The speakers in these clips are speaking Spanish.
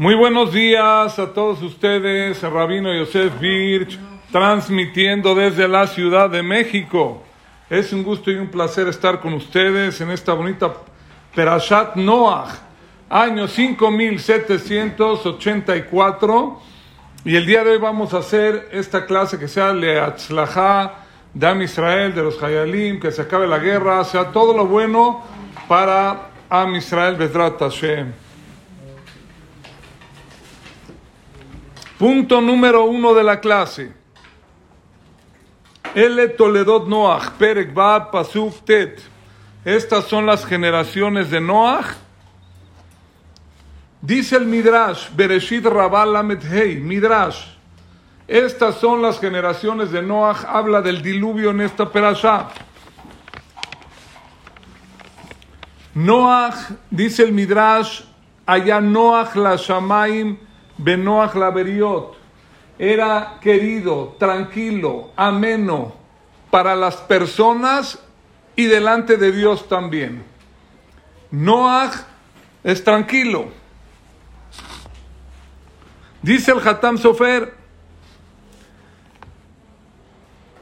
Muy buenos días a todos ustedes, Rabino Yosef Birch, transmitiendo desde la Ciudad de México. Es un gusto y un placer estar con ustedes en esta bonita Perashat Noach, año 5784. Y el día de hoy vamos a hacer esta clase que sea Leatzlajá, Dam Israel, de los Hayalim, que se acabe la guerra, sea todo lo bueno para Am Israel Bedrat Hashem. Punto número uno de la clase. Ele Toledot Noach, Perek Bab Pasuk Tet. Estas son las generaciones de Noach. Dice el Midrash, Bereshit Rabal Lamed Hei, Midrash. Estas son las generaciones de Noach. Habla del diluvio en esta perashá. Noach, dice el Midrash, allá Noach la Shamaim Benoach la Beriot. Era querido, tranquilo, ameno para las personas y delante de Dios también. Noach es tranquilo. Dice el Hatam Sofer,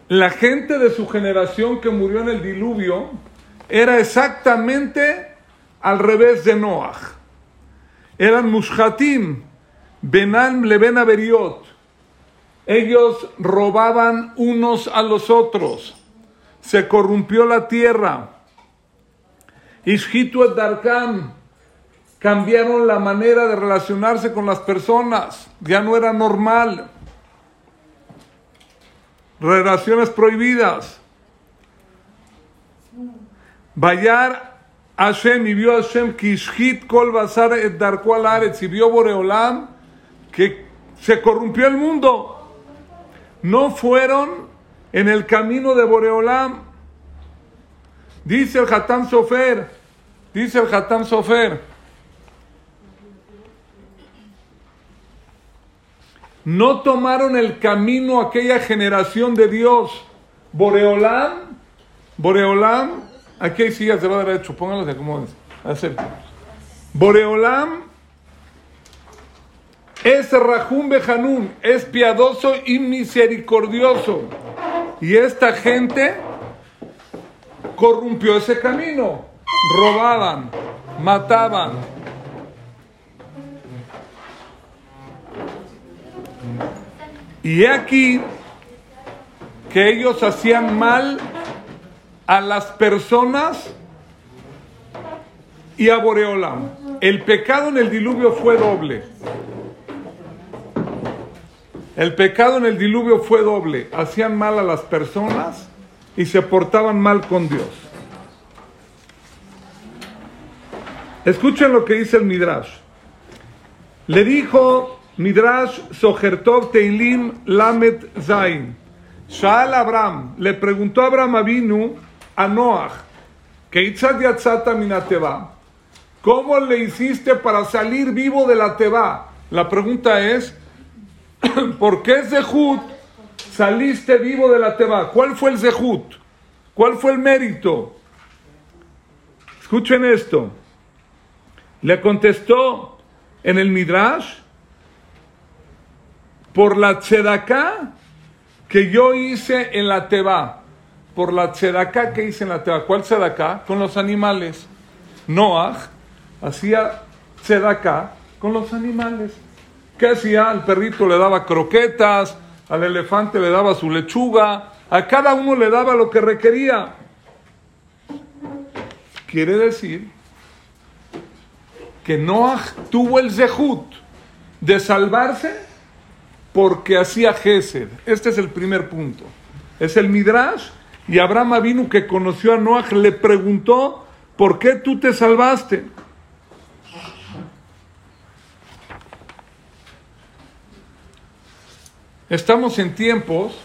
la gente de su generación que murió en el diluvio era exactamente al revés de Noach. Eran mushhatim, benam leben averiot. Ellos robaban unos a los otros. Se corrompió la tierra. Ishhitu et darkam. Cambiaron la manera de relacionarse con las personas. Ya no era normal. Relaciones prohibidas. Bayar Hashem y vio Hashem que ishhit kol basar et darko al aretz y vio Boreolam que se corrompió el mundo. No fueron en el camino de Boreolam. Dice el Hatam Sofer, dice el Hatam Sofer. No tomaron el camino aquella generación de Dios. Boreolam, Boreolam, aquí hay sillas de lado derecho, pónganlos de acomódense. Boreolam es Rahum Bejanun, es piadoso y misericordioso. Y esta gente corrompió ese camino. Robaban, mataban. Y aquí que ellos hacían mal a las personas y a Boreolam. El pecado en el diluvio fue doble. El pecado en el diluvio fue doble. Hacían mal a las personas y se portaban mal con Dios. Escuchen lo que dice el Midrash. Le dijo Midrash Sohertov Teilim Lamet Zain. Shaal Abraham le preguntó a Abraham Avinu a Noach que minateva. ¿Cómo le hiciste para salir vivo de la teba? La pregunta es, ¿por qué Zehut saliste vivo de la teba? ¿Cuál fue el Zehut? ¿Cuál fue el mérito? Escuchen esto. Le contestó en el Midrash por la tzedaká que yo hice en la teba. Por la tzedaká que hice en la teba. ¿Cuál tzedaká? Con los animales. Noach hacía tzedaká con los animales. ¿Qué hacía? Al perrito le daba croquetas, al elefante le daba su lechuga, a cada uno le daba lo que requería. Quiere decir que Noah tuvo el zehut de salvarse porque hacía Gesed. Este es el primer punto. Es el Midrash y Abraham vino que conoció a Noah le preguntó, ¿por qué tú te salvaste? Estamos en tiempos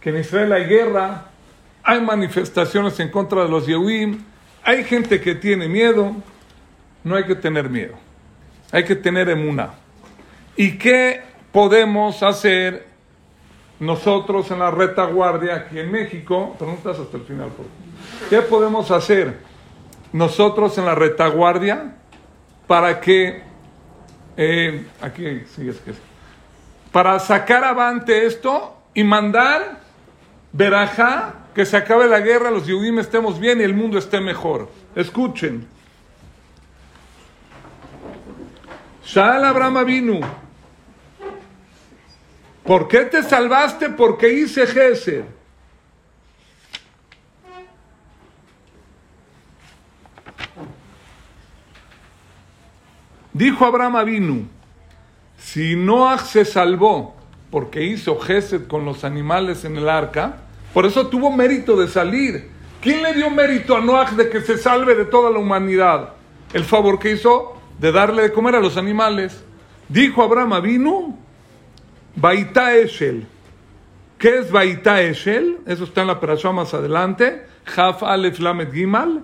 que en Israel hay guerra, hay manifestaciones en contra de los Yehuim, hay gente que tiene miedo, no hay que tener miedo, hay que tener emuna. ¿Y qué podemos hacer nosotros en la retaguardia aquí en México? Preguntas hasta el final, por favor. ¿Qué podemos hacer nosotros en la retaguardia para que eh, aquí, sí, es que para sacar avante esto y mandar verajá, que se acabe la guerra, los Yehudim estemos bien y el mundo esté mejor. Escuchen. Shal Abraham vino. ¿Por qué te salvaste? Porque hice Gesed. Dijo Abraham Avinu, si Noah se salvó porque hizo Gesed con los animales en el arca, por eso tuvo mérito de salir. ¿Quién le dio mérito a Noah de que se salve de toda la humanidad? El favor que hizo de darle de comer a los animales. Dijo Abraham Avinu, Baita Eshel. ¿Qué es Baita Eshel? Eso está en la perashá más adelante. Haf Alef Lamed Gimal.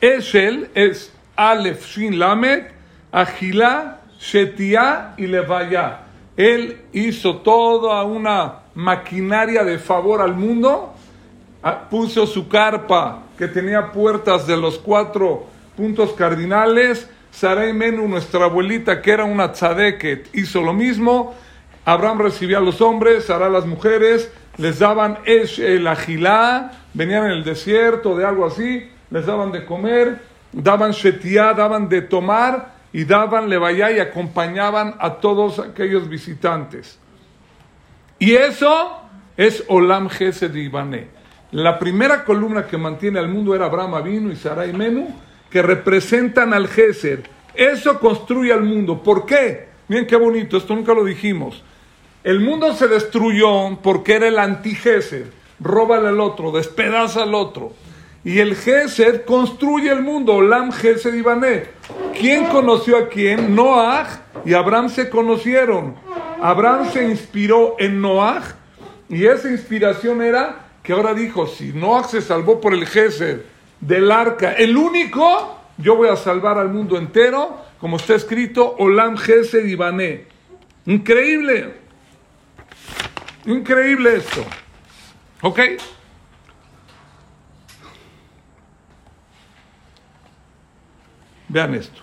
Eshel es Alef Shin Lamed. Agilá, Shetia y Levaya. Él hizo toda una maquinaria de favor al mundo. Ah, puso su carpa que tenía puertas de los cuatro puntos cardinales. Sarai Menu, nuestra abuelita, que era una tzadeket, hizo lo mismo. Abraham recibía a los hombres, Sara a las mujeres, les daban el agilá, venían en el desierto de algo así, les daban de comer, daban shetia, daban de tomar y daban levaya y acompañaban a todos aquellos visitantes. Y eso es Olam Gesed Ibané. La primera columna que mantiene al mundo era Abraham Avinu y Sarai Menu, que representan al Gesed. Eso construye al mundo. ¿Por qué? Miren qué bonito, esto nunca lo dijimos. El mundo se destruyó porque era el anti-Gesed. Roba al otro, despedaza al otro. Y el Gesed construye el mundo, Olam Gesed Ibané. ¿Quién conoció a quién? Noah y Abraham se conocieron. Abraham se inspiró en Noah y esa inspiración era que ahora dijo, si Noah se salvó por el Gesed del arca, el único, yo voy a salvar al mundo entero, como está escrito, Olam Gesed Ibané. Increíble. Increíble esto. ¿Ok? Vean esto.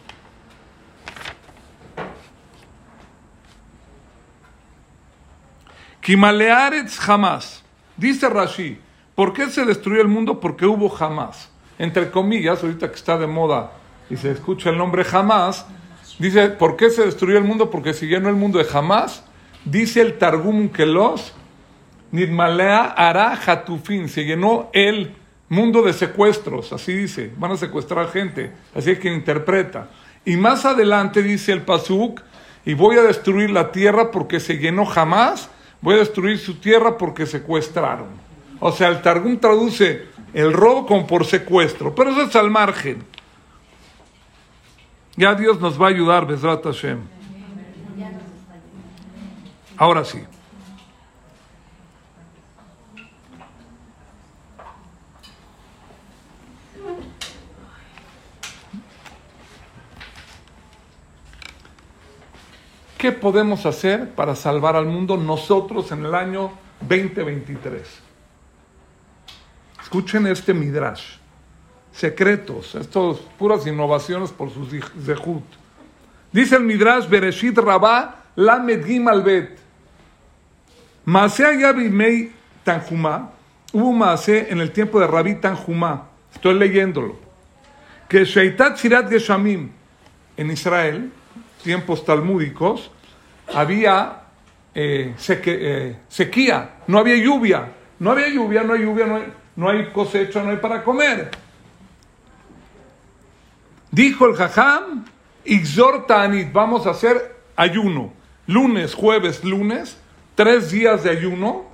Kimalearetz jamás. Dice Rashi, ¿por qué se destruyó el mundo? Porque hubo jamás. Entre comillas, ahorita que está de moda y se escucha el nombre jamás, dice, ¿por qué se destruyó el mundo? Porque si llenó el mundo de jamás. Dice el Targum Kelos, Nidmalea Ara Hatufin, se llenó el mundo de secuestros, así dice, van a secuestrar gente, así es que interpreta. Y más adelante dice el Pasuk, y voy a destruir la tierra porque se llenó jamás, voy a destruir su tierra porque secuestraron. O sea, el Targum traduce el robo como por secuestro, pero eso es al margen. Ya Dios nos va a ayudar, Besrat Hashem. Ahora sí. ¿Qué podemos hacer para salvar al mundo nosotros en el año 2023? Escuchen este midrash. Secretos, estos puras innovaciones por sus zehut. Dice el midrash Bereshit Rabá Lamed Gimal Bet. Maaseh Yabimei Tanjumá. Hubo un Maaseh en el tiempo de Rabí Tanjumá. Estoy leyéndolo. Que Sheitat Sirat Geshamim en Israel tiempos talmúdicos, había eh, eh, sequía, no había lluvia. No había lluvia, no hay lluvia, no hay, hay cosecha, no hay para comer. Dijo el jajam, Ixortanit, vamos a hacer ayuno. Lunes, jueves, lunes, tres días de ayuno,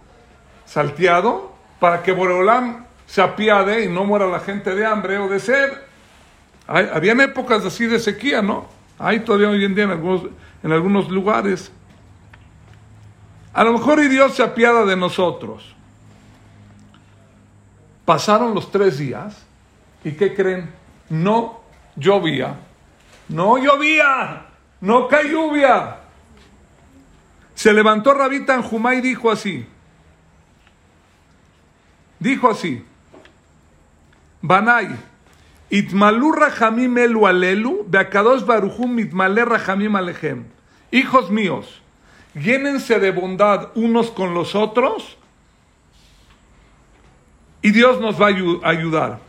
salteado, para que Boreolam se apiade y no muera la gente de hambre o de sed. habían épocas así de sequía, ¿no? Hay todavía hoy en día en algunos, en algunos lugares. A lo mejor y Dios se apiada de nosotros. Pasaron los tres días y ¿qué creen? No llovía. No llovía. No cae lluvia. Se levantó Rabita en Jumá y dijo así. Dijo así. Banay, Itmalú rachamim elu alelu, beakadosh baruchum alejem. hijos míos, llénense de bondad unos con los otros y Dios nos va a ayudar.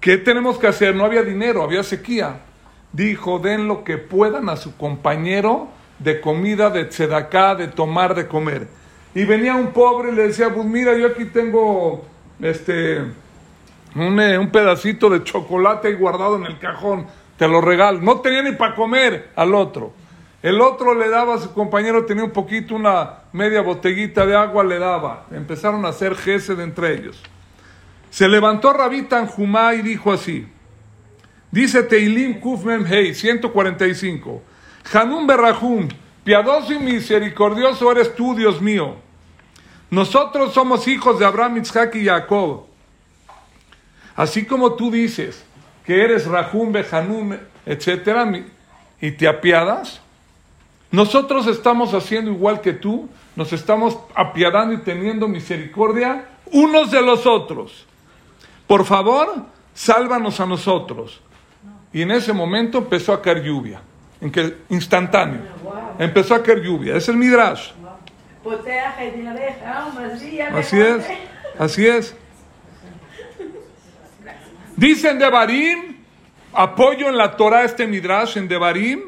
¿Qué tenemos que hacer? No había dinero, había sequía. Dijo, den lo que puedan a su compañero de comida, de tzedaká, de tomar, de comer. Y venía un pobre y le decía, pues mira, yo aquí tengo este un, eh, un pedacito de chocolate guardado en el cajón, te lo regalo. No tenía ni para comer al otro. El otro le daba a su compañero, tenía un poquito, una media botellita de agua, le daba. Empezaron a hacer gesed entre ellos. Se levantó Rabí Tanjumá y dijo así. Dice Teilim Kufmem Hei, 145. Hanum Berrahum, piadoso y misericordioso eres tú, Dios mío. Nosotros somos hijos de Abraham, Isaac y Jacob. Así como tú dices que eres Rahum, Behanum, etcétera, y te apiadas, nosotros estamos haciendo igual que tú, nos estamos apiadando y teniendo misericordia unos de los otros. Por favor, sálvanos a nosotros. Y en ese momento empezó a caer lluvia, en que instantáneo. Empezó a caer lluvia. Es el Midrash. Así es, así es. Dicen Devarim, apoyo en la Torah este Midrash en Devarim,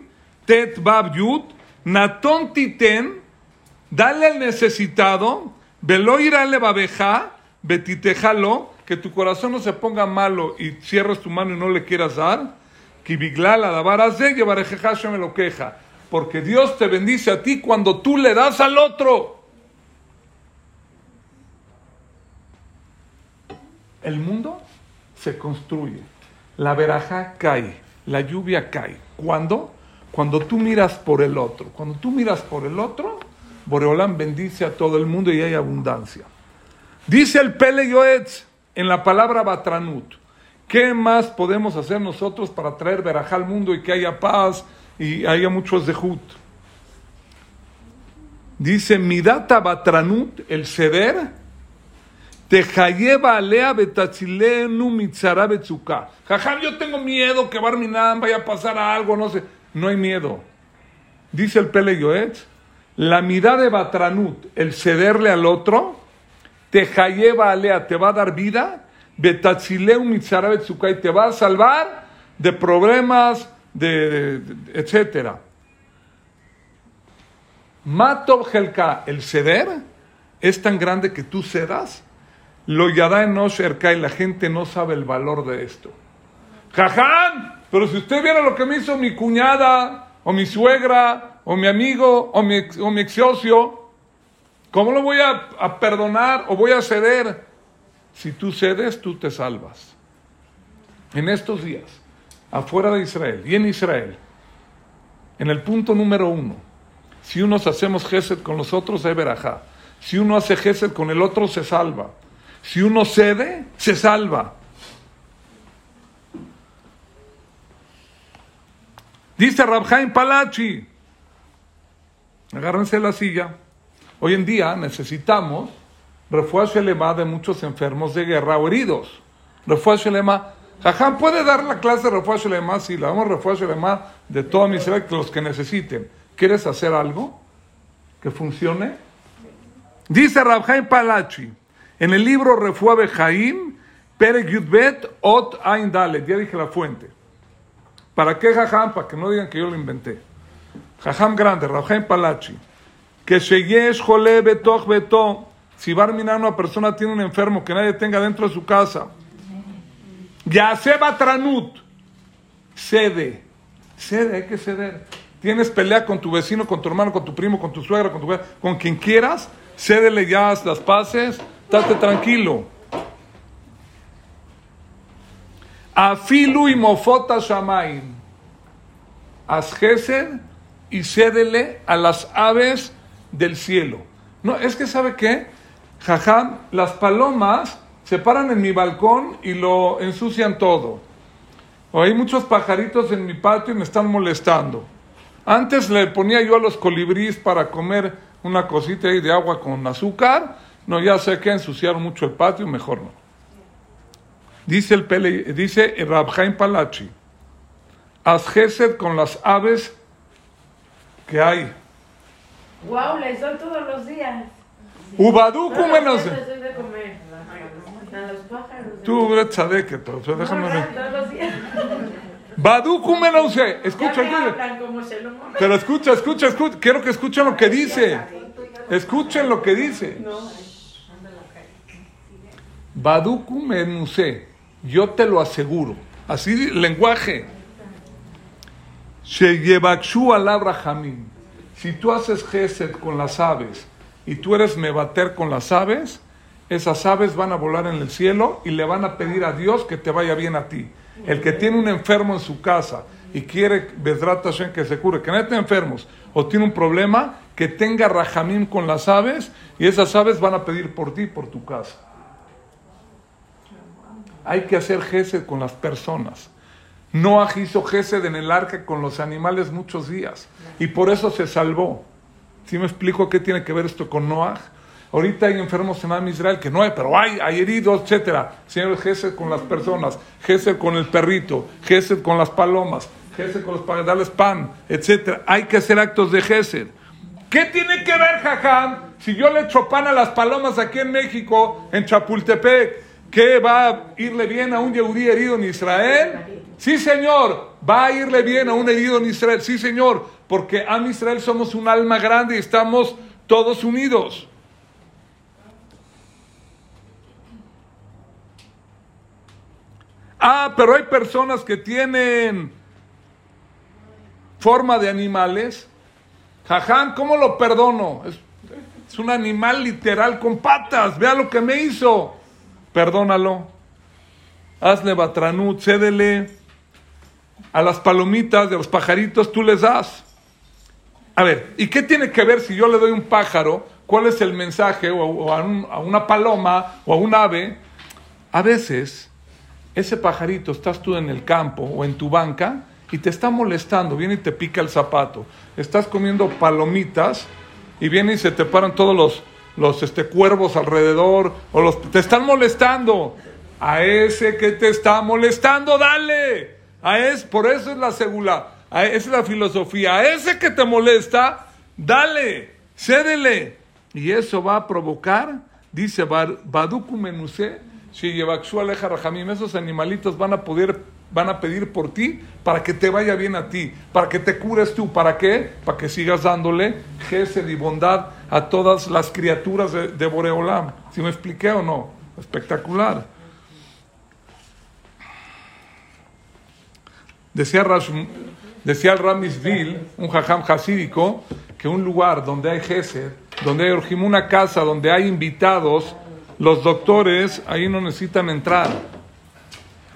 Tet Bab Yud, Naton Titen, dale al necesitado, velo irale babeja, betitejalo, que tu corazón no se ponga malo y cierres tu mano y no le quieras dar, me lo queja, porque Dios te bendice a ti cuando tú le das al otro. El mundo se construye. La veraja cae, la lluvia cae. ¿Cuándo? Cuando tú miras por el otro. Cuando tú miras por el otro, Boreolán bendice a todo el mundo y hay abundancia. Dice el Pele Yoetz en la palabra Batranut. ¿Qué más podemos hacer nosotros para traer verajá al mundo y que haya paz y haya muchos de Jut? Dice Midata Batranut, el ceder, alea betachilenu mitzara betzuka. Jajam, yo tengo miedo que Barminan vaya a pasar algo, no sé. No hay miedo. Dice el Pele Yoetz, la mirada de Batranut, el cederle al otro, te alea, te va a dar vida, betachileu mitzara betzuka, y te va a salvar de problemas, de, etcétera. Mato Helka, el ceder, es tan grande que tú cedas lo yada en cerca y la gente no sabe el valor de esto. Jaján, pero si usted viera lo que me hizo mi cuñada, o mi suegra, o mi amigo, o mi, o ex socio, ¿cómo lo voy a, perdonar o voy a ceder? Si tú cedes, tú te salvas. En estos días, afuera de Israel y en Israel, en el punto número uno, si unos hacemos gesed con los otros, hay verajá. Si uno hace gesed con el otro, se salva. Si uno cede, se salva. Dice Rabjaim Palachi, agárrense la silla. Hoy en día necesitamos refuerzo elema de muchos enfermos de guerra o heridos. Refuerzo elema. Jajam puede dar la clase de refuerzo elema, si la damos refuerzo elema de toda mis los que necesiten. ¿Quieres hacer algo que funcione? Dice Rabjaim Palachi. En el libro Refuabe Jaim, Perek Yudbet, Ot Ain Dalet, ya dije la fuente. ¿Para qué Jajam? Para que no digan que yo lo inventé. Jajam grande, Rafael Palachi. Que Sheyesh Jole Betoch Beto. Si Barminan una persona tiene un enfermo que nadie tenga dentro de su casa. Ya se Tranut. Cede. Cede, hay que ceder. Tienes pelea con tu vecino, con tu hermano, con tu primo, con tu suegra, con tu con quien quieras. Cédele ya las paces Estate tranquilo. Afilu y mofota shamaim. Haz y cédele a las aves del cielo. No, es que ¿sabe qué? Jajam, las palomas se paran en mi balcón y lo ensucian todo. O hay muchos pajaritos en mi patio y me están molestando. Antes le ponía yo a los colibríes para comer una cosita ahí de agua con azúcar no, ya sé que ensuciaron mucho el patio, mejor no. Dice el Pele, dice Rabjaim Palachi, haz gesed con las aves ¿Qué hay? Wow, le doy todos los días. Ubadú, Todos los menos. días les doy de comer. A los pájaros. Tú, Bret Tzadeket, pero déjame ver. Kumenose. Ya Escucha. Pero escucha, escucha, escucha. Quiero que escuchen lo que dice. Escuchen lo que dice. Baduku menuse. Yo te lo aseguro. Así lenguaje. Sheyebakshu alabra jamín. Si tú haces gesed con las aves y tú eres mebater con las aves, esas aves van a volar en el cielo y le van a pedir a Dios que te vaya bien a ti. El que tiene un enfermo en su casa y quiere que se cure, que no esté enfermos o tiene un problema, que tenga rajamín con las aves y esas aves van a pedir por ti, por tu casa. Hay que hacer gesed con las personas. Noah hizo gesed en el arca con los animales muchos días y por eso se salvó. ¿Sí me explico qué tiene que ver esto con Noah? Ahorita hay enfermos en Israel que no hay, pero hay, hay heridos, etcétera. Señor, gesed con las personas, gesed con el perrito, gesed con las palomas, gesed con los para darles pan, etcétera. Hay que hacer actos de gesed. ¿Qué tiene que ver, Jajam, si yo le echo pan a las palomas aquí en México, en Chapultepec? ¿Qué va a irle bien a un yehudí herido en Israel? Sí, señor, va a irle bien a un herido en Israel. Sí, señor, porque a Israel somos un alma grande y estamos todos unidos. Ah, pero hay personas que tienen forma de animales. Jajam, ¿cómo lo perdono? Es, es un animal literal con patas. Vea lo que me hizo. Perdónalo. Hazle batranut, cédele. A las palomitas de los pajaritos tú les das. A ver, ¿y qué tiene que ver si yo le doy un pájaro? ¿Cuál es el mensaje? O, a, a una paloma o a un ave. A veces, ese pajarito estás tú en el campo o en tu banca y te está molestando, viene y te pica el zapato. Estás comiendo palomitas y viene y se te paran todos los, los este, cuervos alrededor o los, te están molestando. A ese que te está molestando, dale. A es, por eso es la segula, a, esa es la filosofía. A ese que te molesta, dale, cédele. Y eso va a provocar, dice Baduku Menuse, si esos animalitos van a poder, van a pedir por ti para que te vaya bien a ti, para que te cures tú. ¿Para qué? Para que sigas dándole gesed y bondad a todas las criaturas de, Boreolam. ¿Si me expliqué o no? Espectacular. Decía, Rash- decía el Ramisville, un jajam hasídico, que un lugar donde hay gesed, donde hay una casa donde hay invitados, los doctores ahí no necesitan entrar.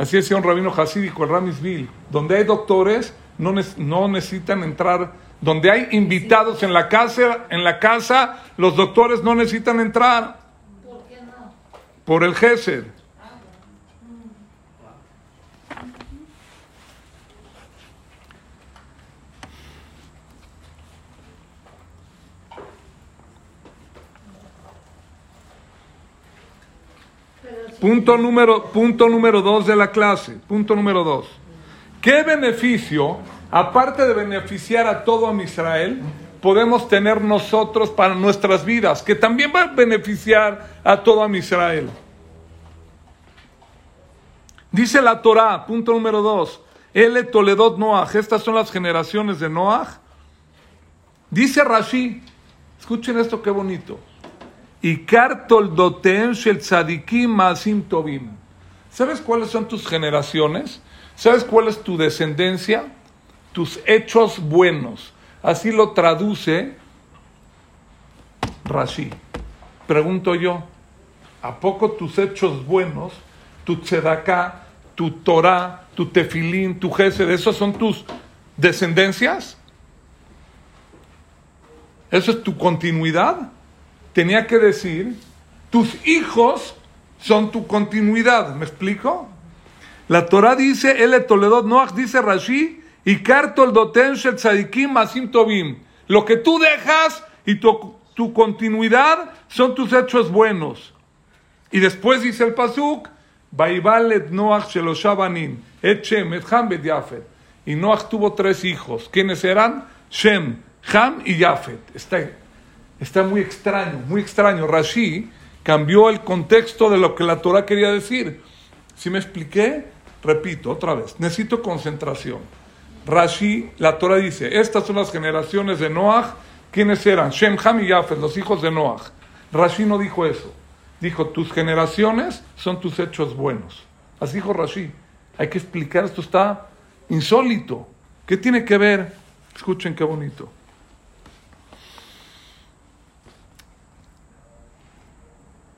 Así decía un rabino hasídico, el Ramisville. Donde hay doctores no, no necesitan entrar. Donde hay invitados en la casa, en la casa, los doctores no necesitan entrar. Por el gesed. Punto número, punto número dos de la clase. Punto número dos. ¿Qué beneficio, aparte de beneficiar a todo a Israel, podemos tener nosotros para nuestras vidas? Que también va a beneficiar a todo a Israel. Dice la Torah, punto número dos. Ele Toledot Noah. Estas son las generaciones de Noah. Dice Rashi. Escuchen esto, qué bonito. Toldotem shel tzadikim maasim tovim. ¿Sabes cuáles son tus generaciones? ¿Sabes cuál es tu descendencia? Tus hechos buenos. Así lo traduce Rashi. Pregunto yo, ¿a poco tus hechos buenos, tu tzedaká, tu Torah, tu tefilín, tu gesed, esos son tus descendencias? ¿Eso es tu continuidad? Tenía que decir, tus hijos son tu continuidad. ¿Me explico? La Torah dice, El Toledot Noach dice Rashi, y Kartoldoten Shel Tzadikim Masim Tovim. Lo que tú dejas y tu, continuidad son tus hechos buenos. Y después dice el Pasuk, Baibal et Noach Sheloshabanim, et Shem, et Ham, et Yafet. Y Noach tuvo tres hijos. ¿Quiénes eran? Shem, Ham y Yafet. Está, está muy extraño, muy extraño. Rashi cambió el contexto de lo que la Torah quería decir. Si me expliqué, repito otra vez, necesito concentración. Rashi, la Torah dice, estas son las generaciones de Noah. ¿Quiénes eran? Shem, Ham y Yafet, los hijos de Noah. Rashi no dijo eso. Dijo, tus generaciones son tus hechos buenos. Así dijo Rashi. Hay que explicar, esto está insólito. ¿Qué tiene que ver? Escuchen qué bonito.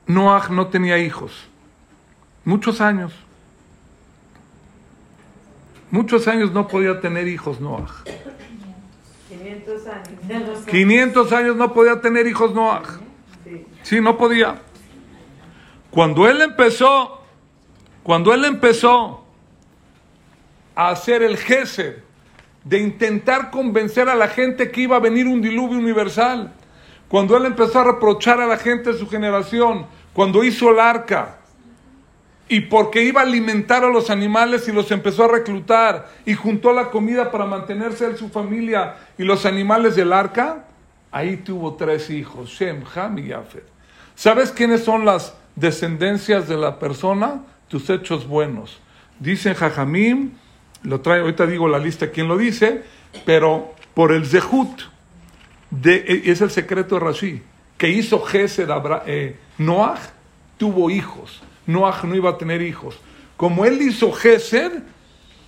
Noah no tenía hijos. Muchos años. Muchos años no podía tener hijos Noah. 500 años. 500 años no podía tener hijos Noah. Sí, no podía. Cuando él empezó, cuando él empezó a hacer el gesed de intentar convencer a la gente que iba a venir un diluvio universal, cuando él empezó a reprochar a la gente de su generación, cuando hizo el arca, y porque iba a alimentar a los animales y los empezó a reclutar, y juntó la comida para mantenerse en su familia y los animales del arca, ahí tuvo tres hijos, Shem, Ham y Yafet. ¿Sabes quiénes son las descendencias de la persona? Tus hechos buenos. Dicen Jajamim, lo trae, ahorita digo la lista quién lo dice, pero por el Zehut, de, es el secreto de Rashi, que hizo Gesed eh, Noah, tuvo hijos. Noah no iba a tener hijos. Como él hizo Gesed,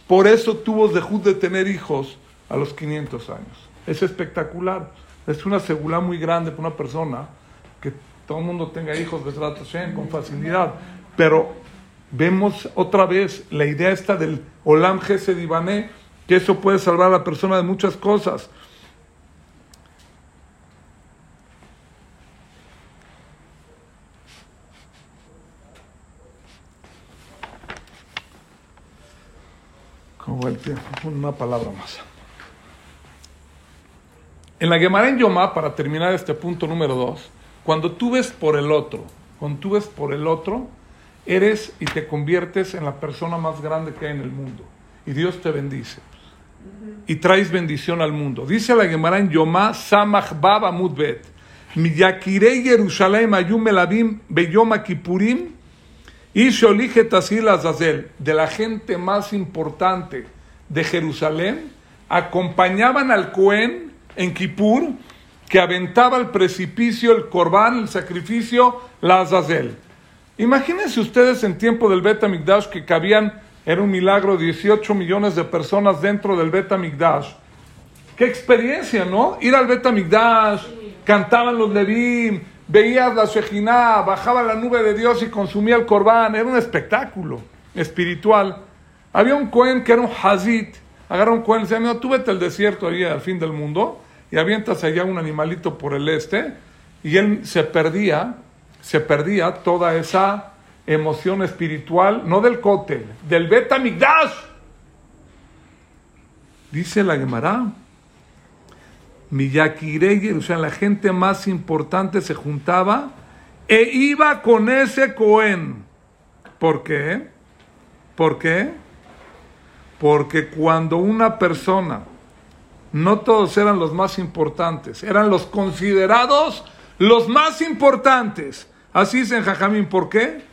por eso tuvo Zehut de tener hijos a los 500 años. Es espectacular. Es una segula muy grande para una persona que todo el mundo tenga hijos de con facilidad. Pero vemos otra vez la idea esta del Olam Gesed Ibané, que eso puede salvar a la persona de muchas cosas. Una palabra más. En la Gemara en Yomá, para terminar este punto número dos, cuando tú ves por el otro, cuando tú ves por el otro, eres y te conviertes en la persona más grande que hay en el mundo. Y Dios te bendice. Y traes bendición al mundo. Dice la Gemara en Yomá, Samach Baba Mudbet, Miyakirei Jerusalem Ayum Melabim Beyoma Kipurim, y Sholiche Tasil Azazel, de la gente más importante de Jerusalén, acompañaban al Cohen en Kippur, que aventaba al precipicio el corbán, el sacrificio, la Azazel. Imagínense ustedes en tiempo del Bet Amigdash que cabían, era un milagro, 18 millones de personas dentro del Bet Amigdash. Qué experiencia, ¿no? Ir al Bet Amigdash, cantaban los Levim, veías la Shejinah, bajaba la nube de Dios y consumía el corbán. Era un espectáculo espiritual. Había un Cohen que era un Hazit. Agarra un Cohen y decía, no, tú vete al desierto ahí al fin del mundo y avientas allá un animalito por el este. Y él se perdía, se perdía toda esa emoción espiritual, no del cótel, del Betamigdash. Dice la Gemara, Miyakirei, o sea, la gente más importante se juntaba e iba con ese Cohen. ¿Por qué? ¿Por qué? Porque cuando una persona, no todos eran los más importantes, eran los considerados los más importantes. Así dicen Jajamín, ¿por qué?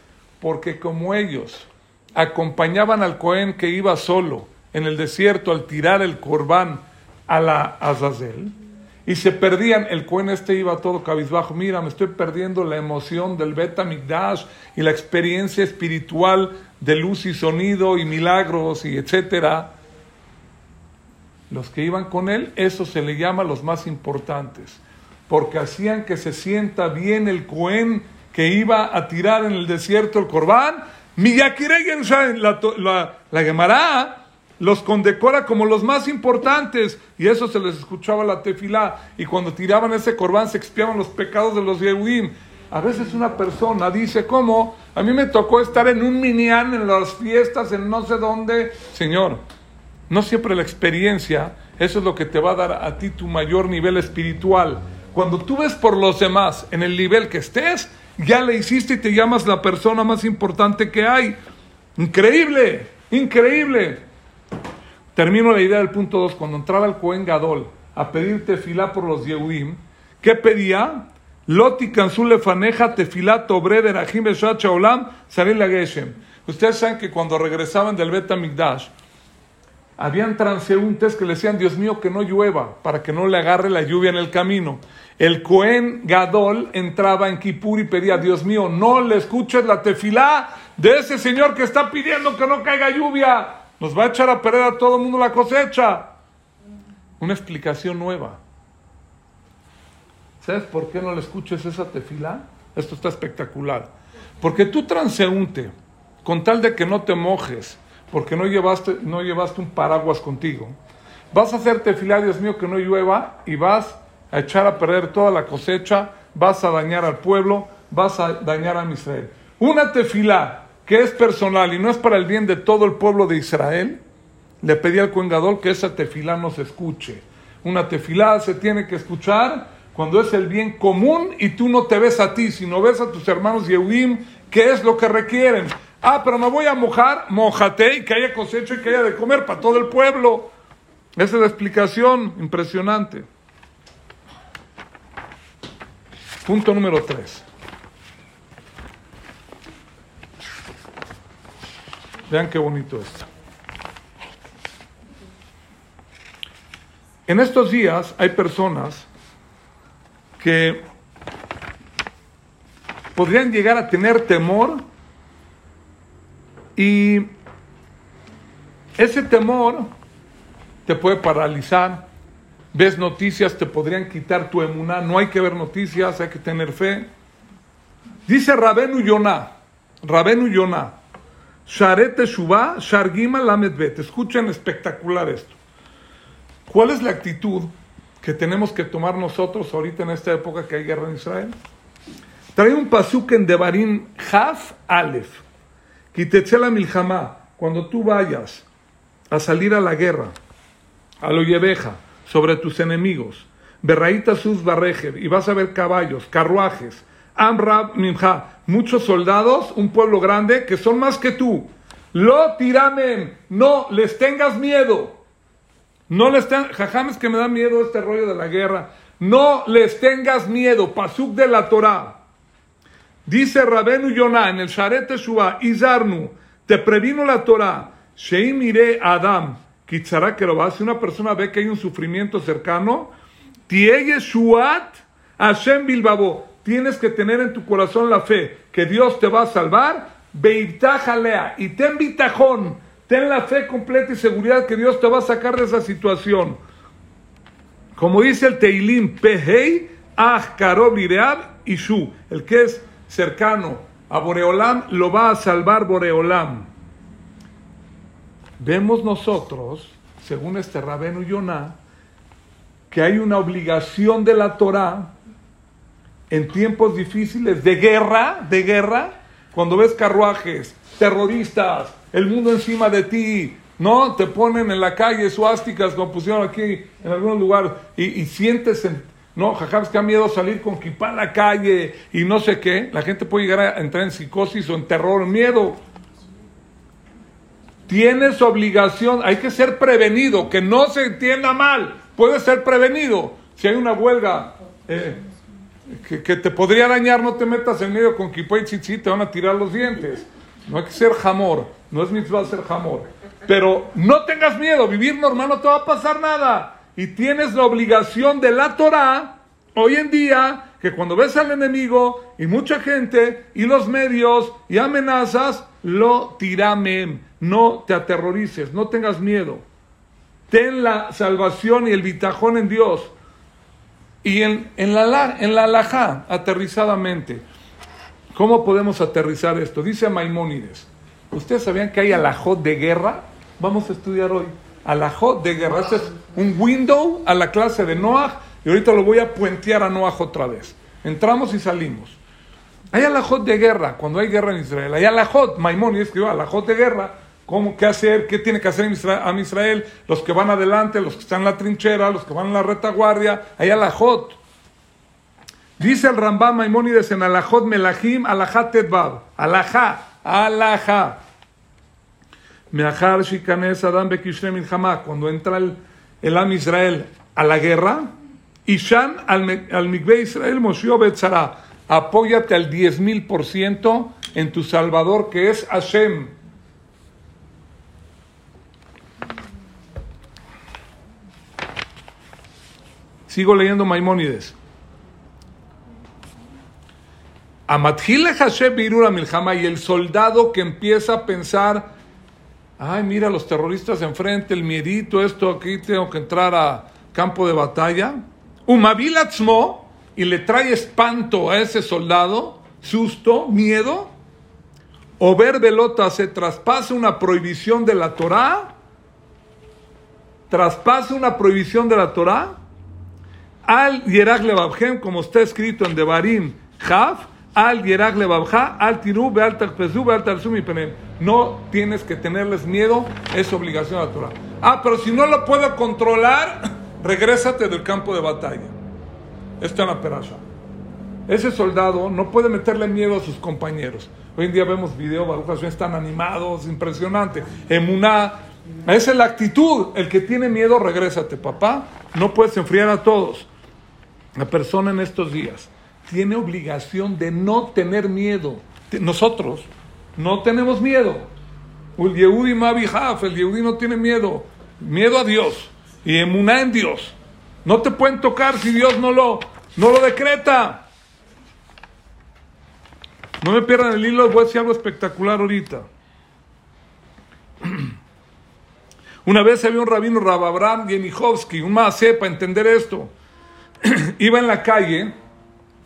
Porque como ellos acompañaban al Cohen que iba solo en el desierto al tirar el corbán a la Azazel, y se perdían, el Cohen este iba todo cabizbajo, mira, me estoy perdiendo la emoción del Beta Migdash y la experiencia espiritual de luz y sonido y milagros y etcétera. Los que iban con él, eso se le llama los más importantes, porque hacían que se sienta bien el Cohen que iba a tirar en el desierto el Corbán. Miyakirei la, la, la Gemara los condecora como los más importantes. Y eso se les escuchaba la tefilá. Y cuando tiraban ese corbán se expiaban los pecados de los Yehudim. A veces una persona dice, ¿cómo? A mí me tocó estar en un minián, en las fiestas, en no sé dónde. Señor, no siempre la experiencia, eso es lo que te va a dar a ti tu mayor nivel espiritual. Cuando tú ves por los demás en el nivel que estés, ya le hiciste y te llamas la persona más importante que hay. Increíble, increíble. Termino la idea del punto 2. Cuando entraba el Cohen Gadol a pedir tefilá por los Yehudim, ¿qué pedía? Loti Kanzule Faneja Tefilá Tobre de Rahim Olam Saril Geshem. Ustedes saben que cuando regresaban del Bet Migdash, habían transeúntes que le decían, Dios mío, que no llueva, para que no le agarre la lluvia en el camino. El Cohen Gadol entraba en Kippur y pedía, Dios mío, no le escuches la tefilá de ese señor que está pidiendo que no caiga lluvia. Nos va a echar a perder a todo el mundo la cosecha. Una explicación nueva. ¿Sabes por qué no le escuches esa tefilá? Esto está espectacular. Porque tú transeúnte, con tal de que no te mojes, porque no llevaste, no llevaste un paraguas contigo, vas a hacer tefilá, Dios mío, que no llueva y vas a echar a perder toda la cosecha, vas a dañar al pueblo, vas a dañar a Israel. Una tefilá que es personal y no es para el bien de todo el pueblo de Israel, le pedí al cuengador que esa tefilá no se escuche. Una tefilá se tiene que escuchar cuando es el bien común y tú no te ves a ti, sino ves a tus hermanos Yehudim, que es lo que requieren. Ah, pero me voy a mojar, mojate y que haya cosecha y que haya de comer para todo el pueblo. Esa es la explicación impresionante. Punto número 3. Vean qué bonito esto. En estos días hay personas que podrían llegar a tener temor y ese temor te puede paralizar. Ves noticias, te podrían quitar tu emuná. No hay que ver noticias, hay que tener fe. Dice Rabenu Yonah, Rabenu Yonah, Sharete Shubá, Shargima Lamedbet. Escuchen espectacular esto. ¿Cuál es la actitud que tenemos que tomar nosotros ahorita en esta época que hay guerra en Israel? Trae un pasuk en Devarim Haf Alef. Quitetzela Milhamá. Cuando tú vayas a salir a la guerra, a lo lleveja, sobre tus enemigos, Berraíta sus barrejer, y vas a ver caballos, carruajes, Amrab Nimja, muchos soldados, un pueblo grande que son más que tú. Lo tiramen, no les tengas miedo. No les tengas, jajames que me da miedo este rollo de la guerra. No les tengas miedo, pasuk de la Torah. Dice Rabenu Yonah en el Sharet Teshuvah, Izarnu, te previno la Torah, Sheim ire Adam, Kitzara si una persona ve que hay un sufrimiento cercano, Tieye Shuat, Hashem Bilbabo, tienes que tener en tu corazón la fe que Dios te va a salvar, Beibtajalea, y ten bitajón, ten la fe completa y seguridad que Dios te va a sacar de esa situación. Como dice el Teilim, Pehei, Ah, Karob, y Shu, el que es cercano a Boreolam, lo va a salvar Boreolam. Vemos nosotros, según este Rabenu Yonah, que hay una obligación de la Torah en tiempos difíciles de guerra, de guerra, cuando ves carruajes, terroristas, el mundo encima de ti, ¿no? Te ponen en la calle suásticas, como pusieron aquí en algún lugar, y, sientes en, no, jajabes que ha miedo salir con kipá a la calle y no sé qué. La gente puede llegar a entrar en psicosis o en terror, miedo. Tienes obligación, hay que ser prevenido, que no se entienda mal. Puede ser prevenido. Si hay una huelga eh, que, te podría dañar, no te metas en medio con kipá y chichi, te van a tirar los dientes. No hay que ser jamor, no es mitzvah ser jamor. Pero no tengas miedo, vivir normal no te va a pasar nada y tienes la obligación de la Torah hoy en día que cuando ves al enemigo y mucha gente y los medios y amenazas, lo tiramen, no te aterrorices, no tengas miedo. Ten la salvación y el bitajón en Dios. Y en, en la, en la alajá, aterrizadamente, ¿cómo podemos aterrizar esto? Dice Maimónides, ¿ustedes sabían que hay alajot de guerra? Vamos a estudiar hoy alajot de guerra. Este es un window a la clase de Noah y ahorita lo voy a puentear a Noah otra vez. Entramos y salimos. Hay alajot de guerra, cuando hay guerra en Israel. Hay alajot, Maimonides escribió alajot de guerra. ¿Cómo, qué hacer? ¿Qué tiene que hacer a Israel? Los que van adelante, los que están en la trinchera, los que van en la retaguardia. Hay alajot. Dice el Rambam Maimónides en alajot melahim alajat tedbab. Alajá, alajá. Meachar Shikanes Adam Bekishle Milchama, cuando entra el, el Am Israel a la guerra. Y Shan al, al Mikveh Israel Moshe Betzara. Apóyate al 10 mil por ciento en tu Salvador que es Hashem. Sigo leyendo Maimónides. Amatjile Hashem Birura Milhama y el soldado que empieza a pensar, ay, mira los terroristas enfrente, el miedito, esto aquí tengo que entrar a campo de batalla. Umavil Atzmo y le trae espanto a ese soldado, susto, miedo. O ver velota se traspasa una prohibición de la Torá, traspasa una prohibición de la Torá al Yerag Levavhem, como está escrito en Devarim Jav, al Yerag Levavja, al Tiru, Beal Tarpezu, Beal Tarsum y Penem. No tienes que tenerles miedo, es obligación de la Torah. Ah, pero si no lo puedo controlar, regrésate del campo de batalla. Esto en la perasha. Ese soldado no puede meterle miedo a sus compañeros. Hoy en día vemos videos, Baruch están animados, impresionante. Emuná, esa es la actitud. El que tiene miedo, regrésate, papá. No puedes enfriar a todos. La persona en estos días tiene obligación de no tener miedo. Nosotros no tenemos miedo. El Yehudi Mavi Haf, el Yehudi no tiene miedo. Miedo a Dios y emuná en Dios. No te pueden tocar si Dios no lo, no lo decreta. No me pierdan el hilo, voy a decir algo espectacular ahorita. Una vez había un rabino Rababram Yenichovsky, un maasé para entender esto. Iba en la calle,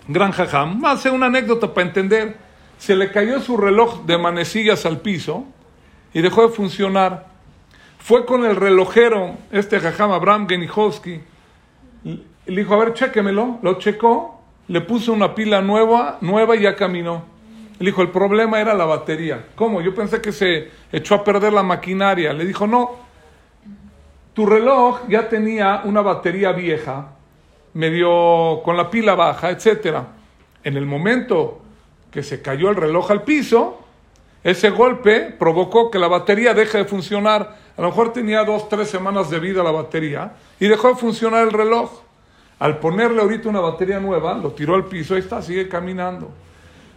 gran jajam, más una anécdota para entender. Se le cayó su reloj de manecillas al piso y dejó de funcionar. Fue con el relojero, este jajam Abraham Genichovsky, y le dijo, a ver, chéquemelo. Lo checó, le puso una pila nueva, nueva y ya caminó. Le dijo, el problema era la batería. ¿Cómo? Yo pensé que se echó a perder la maquinaria. Le dijo, no, tu reloj ya tenía una batería vieja, medio con la pila baja, etcétera. En el momento que se cayó el reloj al piso, ese golpe provocó que la batería deje de funcionar. A lo mejor tenía dos, tres semanas de vida la batería y dejó de funcionar el reloj. Al ponerle ahorita una batería nueva, lo tiró al piso, ahí está, sigue caminando.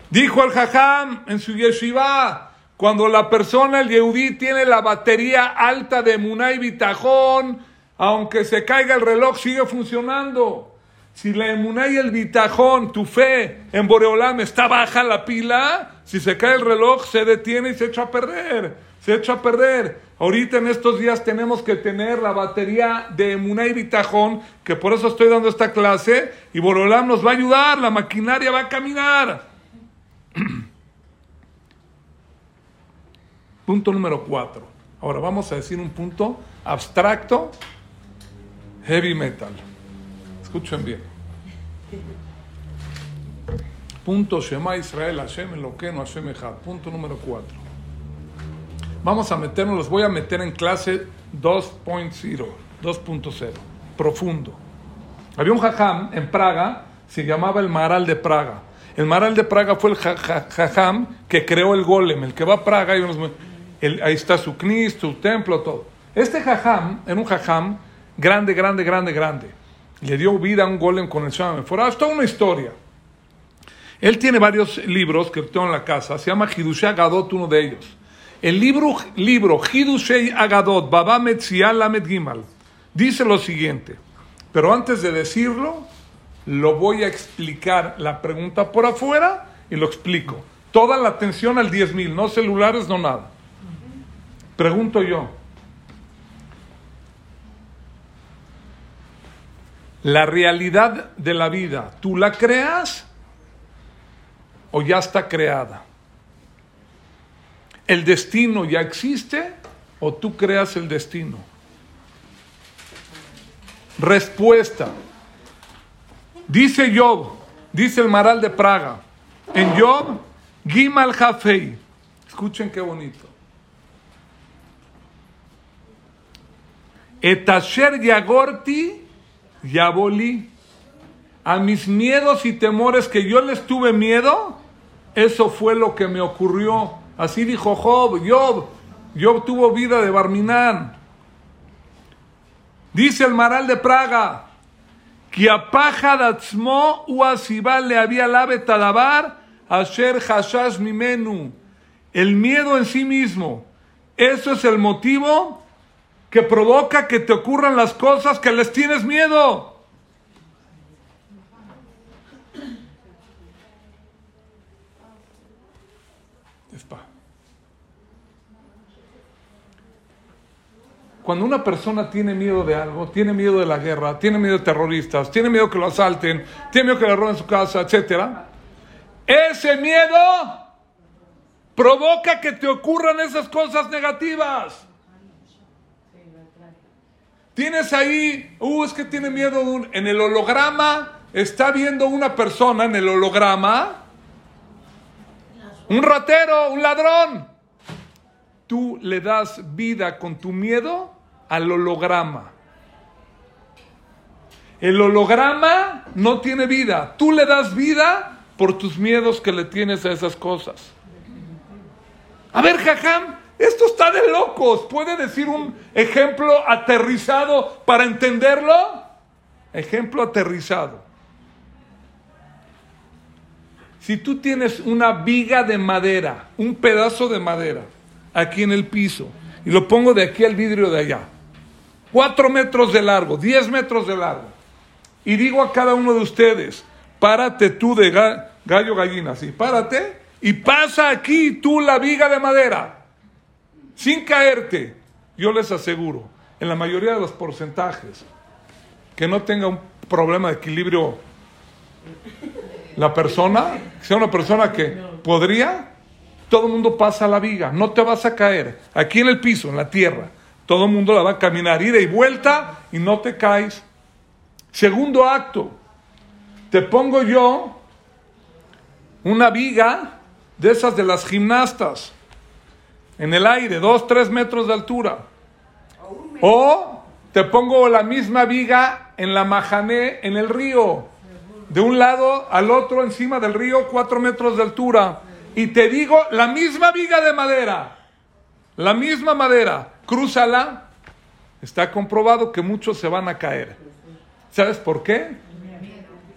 Dijo el jajam en su yeshiva, cuando la persona, el yehudí, tiene la batería alta de Munay Bitajón, aunque se caiga el reloj, sigue funcionando. Si la emuná y el bitajón, tu fe en Boreolam está baja la pila, si se cae el reloj se detiene y se echa a perder. Se echa a perder. Ahorita en estos días tenemos que tener la batería de emuná y bitajón, que por eso estoy dando esta clase, y Boreolam nos va a ayudar, la maquinaria va a caminar. punto número cuatro. Ahora vamos a decir un punto abstracto, heavy metal. Escuchen bien. Punto Shema Israel, Hashem Eloqueno, Hashem Echad. Punto número 4. Vamos a meternos, los voy a meter en clase 2.0, 2.0, profundo. Había un jajam en Praga, se llamaba el Maral de Praga. El Maral de Praga fue el ja- ja- jajam que creó el golem, el que va a Praga, y unos- el- ahí está su knis, su templo, todo. Este jajam era un jajam grande, grande, grande, grande. Le dio vida a un golem con el Shama Meforah. Es toda una historia. Él tiene varios libros que tengo en la casa. Se llama Hidushei Agadot, uno de ellos. El libro, libro Hidushei Agadot, Baba Metzial Lamed Gimal, dice lo siguiente. Pero antes de decirlo, lo voy a explicar la pregunta por afuera y lo explico. Toda la atención al 10.000, no celulares, no nada. Pregunto yo. La realidad de la vida, ¿tú la creas o ya está creada? ¿El destino ya existe o tú creas el destino? Respuesta. Dice Job, dice el Maral de Praga, en Job, Gimal Jafei. Escuchen qué bonito. Etasher Yagorti Yaboli. A mis miedos y temores que yo les tuve miedo, eso fue lo que me ocurrió. Así dijo Job, Job, Job tuvo vida de Barminán. Dice el Maral de Praga, que apaja datzmo uasibal le había lave tadabar asher hashash mimenu. El miedo en sí mismo. Eso es el motivo que provoca que te ocurran las cosas que les tienes miedo. Cuando una persona tiene miedo de algo, tiene miedo de la guerra, tiene miedo de terroristas, tiene miedo que lo asalten, tiene miedo que le roben su casa, etc. Ese miedo provoca que te ocurran esas cosas negativas. Tienes ahí, uh, es que tiene miedo en el holograma, está viendo una persona en el holograma, un ratero, un ladrón. Tú le das vida con tu miedo al holograma. El holograma no tiene vida. Tú le das vida por tus miedos que le tienes a esas cosas. A ver, Jajam, esto está de locos. ¿Puede decir un ejemplo aterrizado para entenderlo? Ejemplo aterrizado. Si tú tienes una viga de madera, un pedazo de madera, aquí en el piso, y lo pongo de aquí al vidrio de allá, Cuatro metros de largo, diez metros de largo. Y digo a cada uno de ustedes, párate tú de gallo gallina, sí, párate y pasa aquí tú la viga de madera, sin caerte. Yo les aseguro, en la mayoría de los porcentajes, que no tenga un problema de equilibrio la persona, sea una persona que podría, todo el mundo pasa la viga, no te vas a caer, aquí en el piso, en la tierra. Todo el mundo la va a caminar ida y vuelta y no te caes. Segundo acto, te pongo yo una viga de esas de las gimnastas en el aire, dos, tres metros de altura. O te pongo la misma viga en la majané, en el río, de un lado al otro encima del río, cuatro metros de altura. Y te digo la misma viga de madera, la misma madera crúzala, está comprobado que muchos se van a caer. ¿Sabes por qué?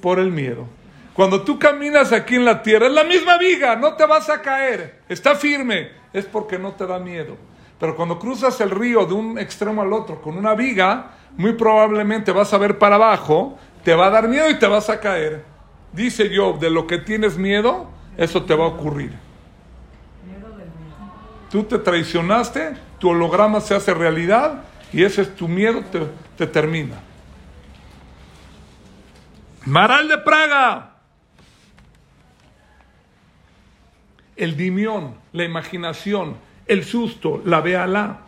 Por el miedo. Cuando tú caminas aquí en la tierra, es la misma viga, no te vas a caer, está firme, es porque no te da miedo. Pero cuando cruzas el río de un extremo al otro con una viga, muy probablemente vas a ver para abajo, te va a dar miedo y te vas a caer. Dice Job, de lo que tienes miedo, eso te va a ocurrir. Tú te traicionaste, tu holograma se hace realidad y ese es tu miedo, te, termina. Maral de Praga. El dimión, la imaginación, el susto, la véala,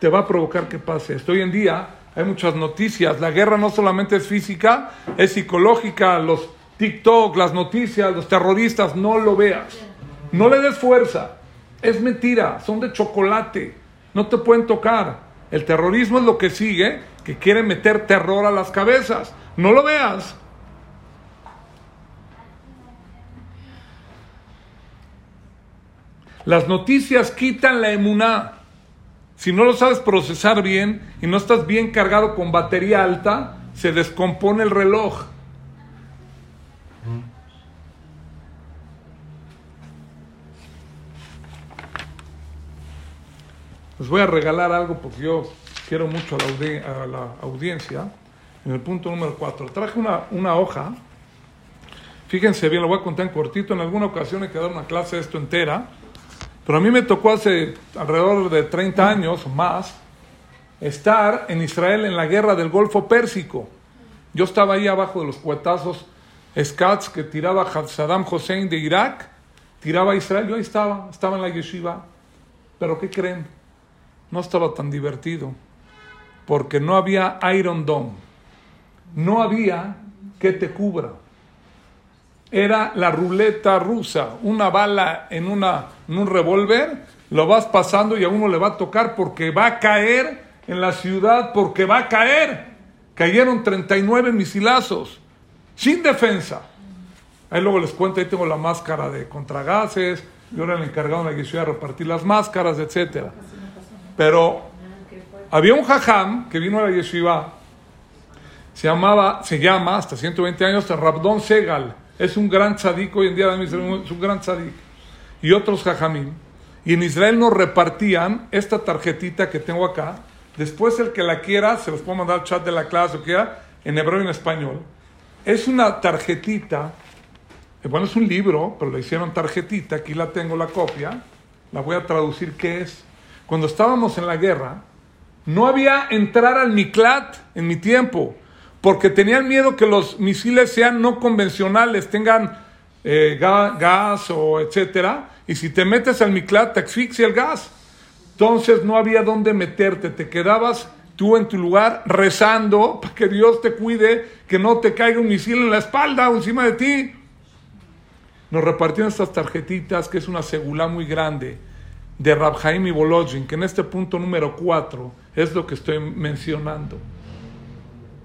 te va a provocar que pase. Hoy en día hay muchas noticias. La guerra no solamente es física, es psicológica. Los TikTok, las noticias, los terroristas, no lo veas. No le des fuerza. Es mentira, son de chocolate, no te pueden tocar. El terrorismo es lo que sigue, que quiere meter terror a las cabezas. No lo veas. Las noticias quitan la emuná. Si no lo sabes procesar bien y no estás bien cargado con batería alta, se descompone el reloj. Les voy a regalar algo porque yo quiero mucho a la, audiencia. En el punto número 4. Traje una, hoja. Fíjense bien, lo voy a contar en cortito. En alguna ocasión he quedado una clase de esto entera. Pero a mí me tocó hace alrededor de 30 años o más estar en Israel en la guerra del Golfo Pérsico. Yo estaba ahí abajo de los cuetazos Scats que tiraba Saddam Hussein de Irak, tiraba a Israel. Yo ahí estaba, estaba en la yeshiva. Pero ¿qué creen? no estaba tan divertido, porque no había Iron Dome, no había que te cubra. Era la ruleta rusa, una bala en, una, en un revólver, lo vas pasando y a uno le va a tocar porque va a caer en la ciudad, porque va a caer. Cayeron 39 misilazos, sin defensa. Ahí luego les cuento, ahí tengo la máscara de contragases, yo era el encargado de la de repartir las máscaras, etcétera. Pero Había un jajam que vino a la yeshiva, se llamaba, se llama, hasta 120 años, Rabdon Segal. Es un gran tzadik, hoy en día es un gran tzadik. Y otros jajamim. Y en Israel nos repartían esta tarjetita que tengo acá. Después el que la quiera, se los puedo mandar al chat de la clase o quiera, en hebreo y en español. Es una tarjetita, eh, bueno, es un libro, pero le hicieron tarjetita, aquí la tengo la copia, la voy a traducir qué es. Cuando estábamos en la guerra, no había entrar al Miklat en mi tiempo, porque tenían miedo que los misiles sean no convencionales, tengan eh, gas o etcétera, y si te metes al Miklat te asfixia el gas. Entonces no había dónde meterte, te quedabas tú en tu lugar rezando para que Dios te cuide, que no te caiga un misil en la espalda o encima de ti. Nos repartieron estas tarjetitas, que es una segula muy grande, de Rabjaim y que en este punto número 4 es lo que estoy mencionando.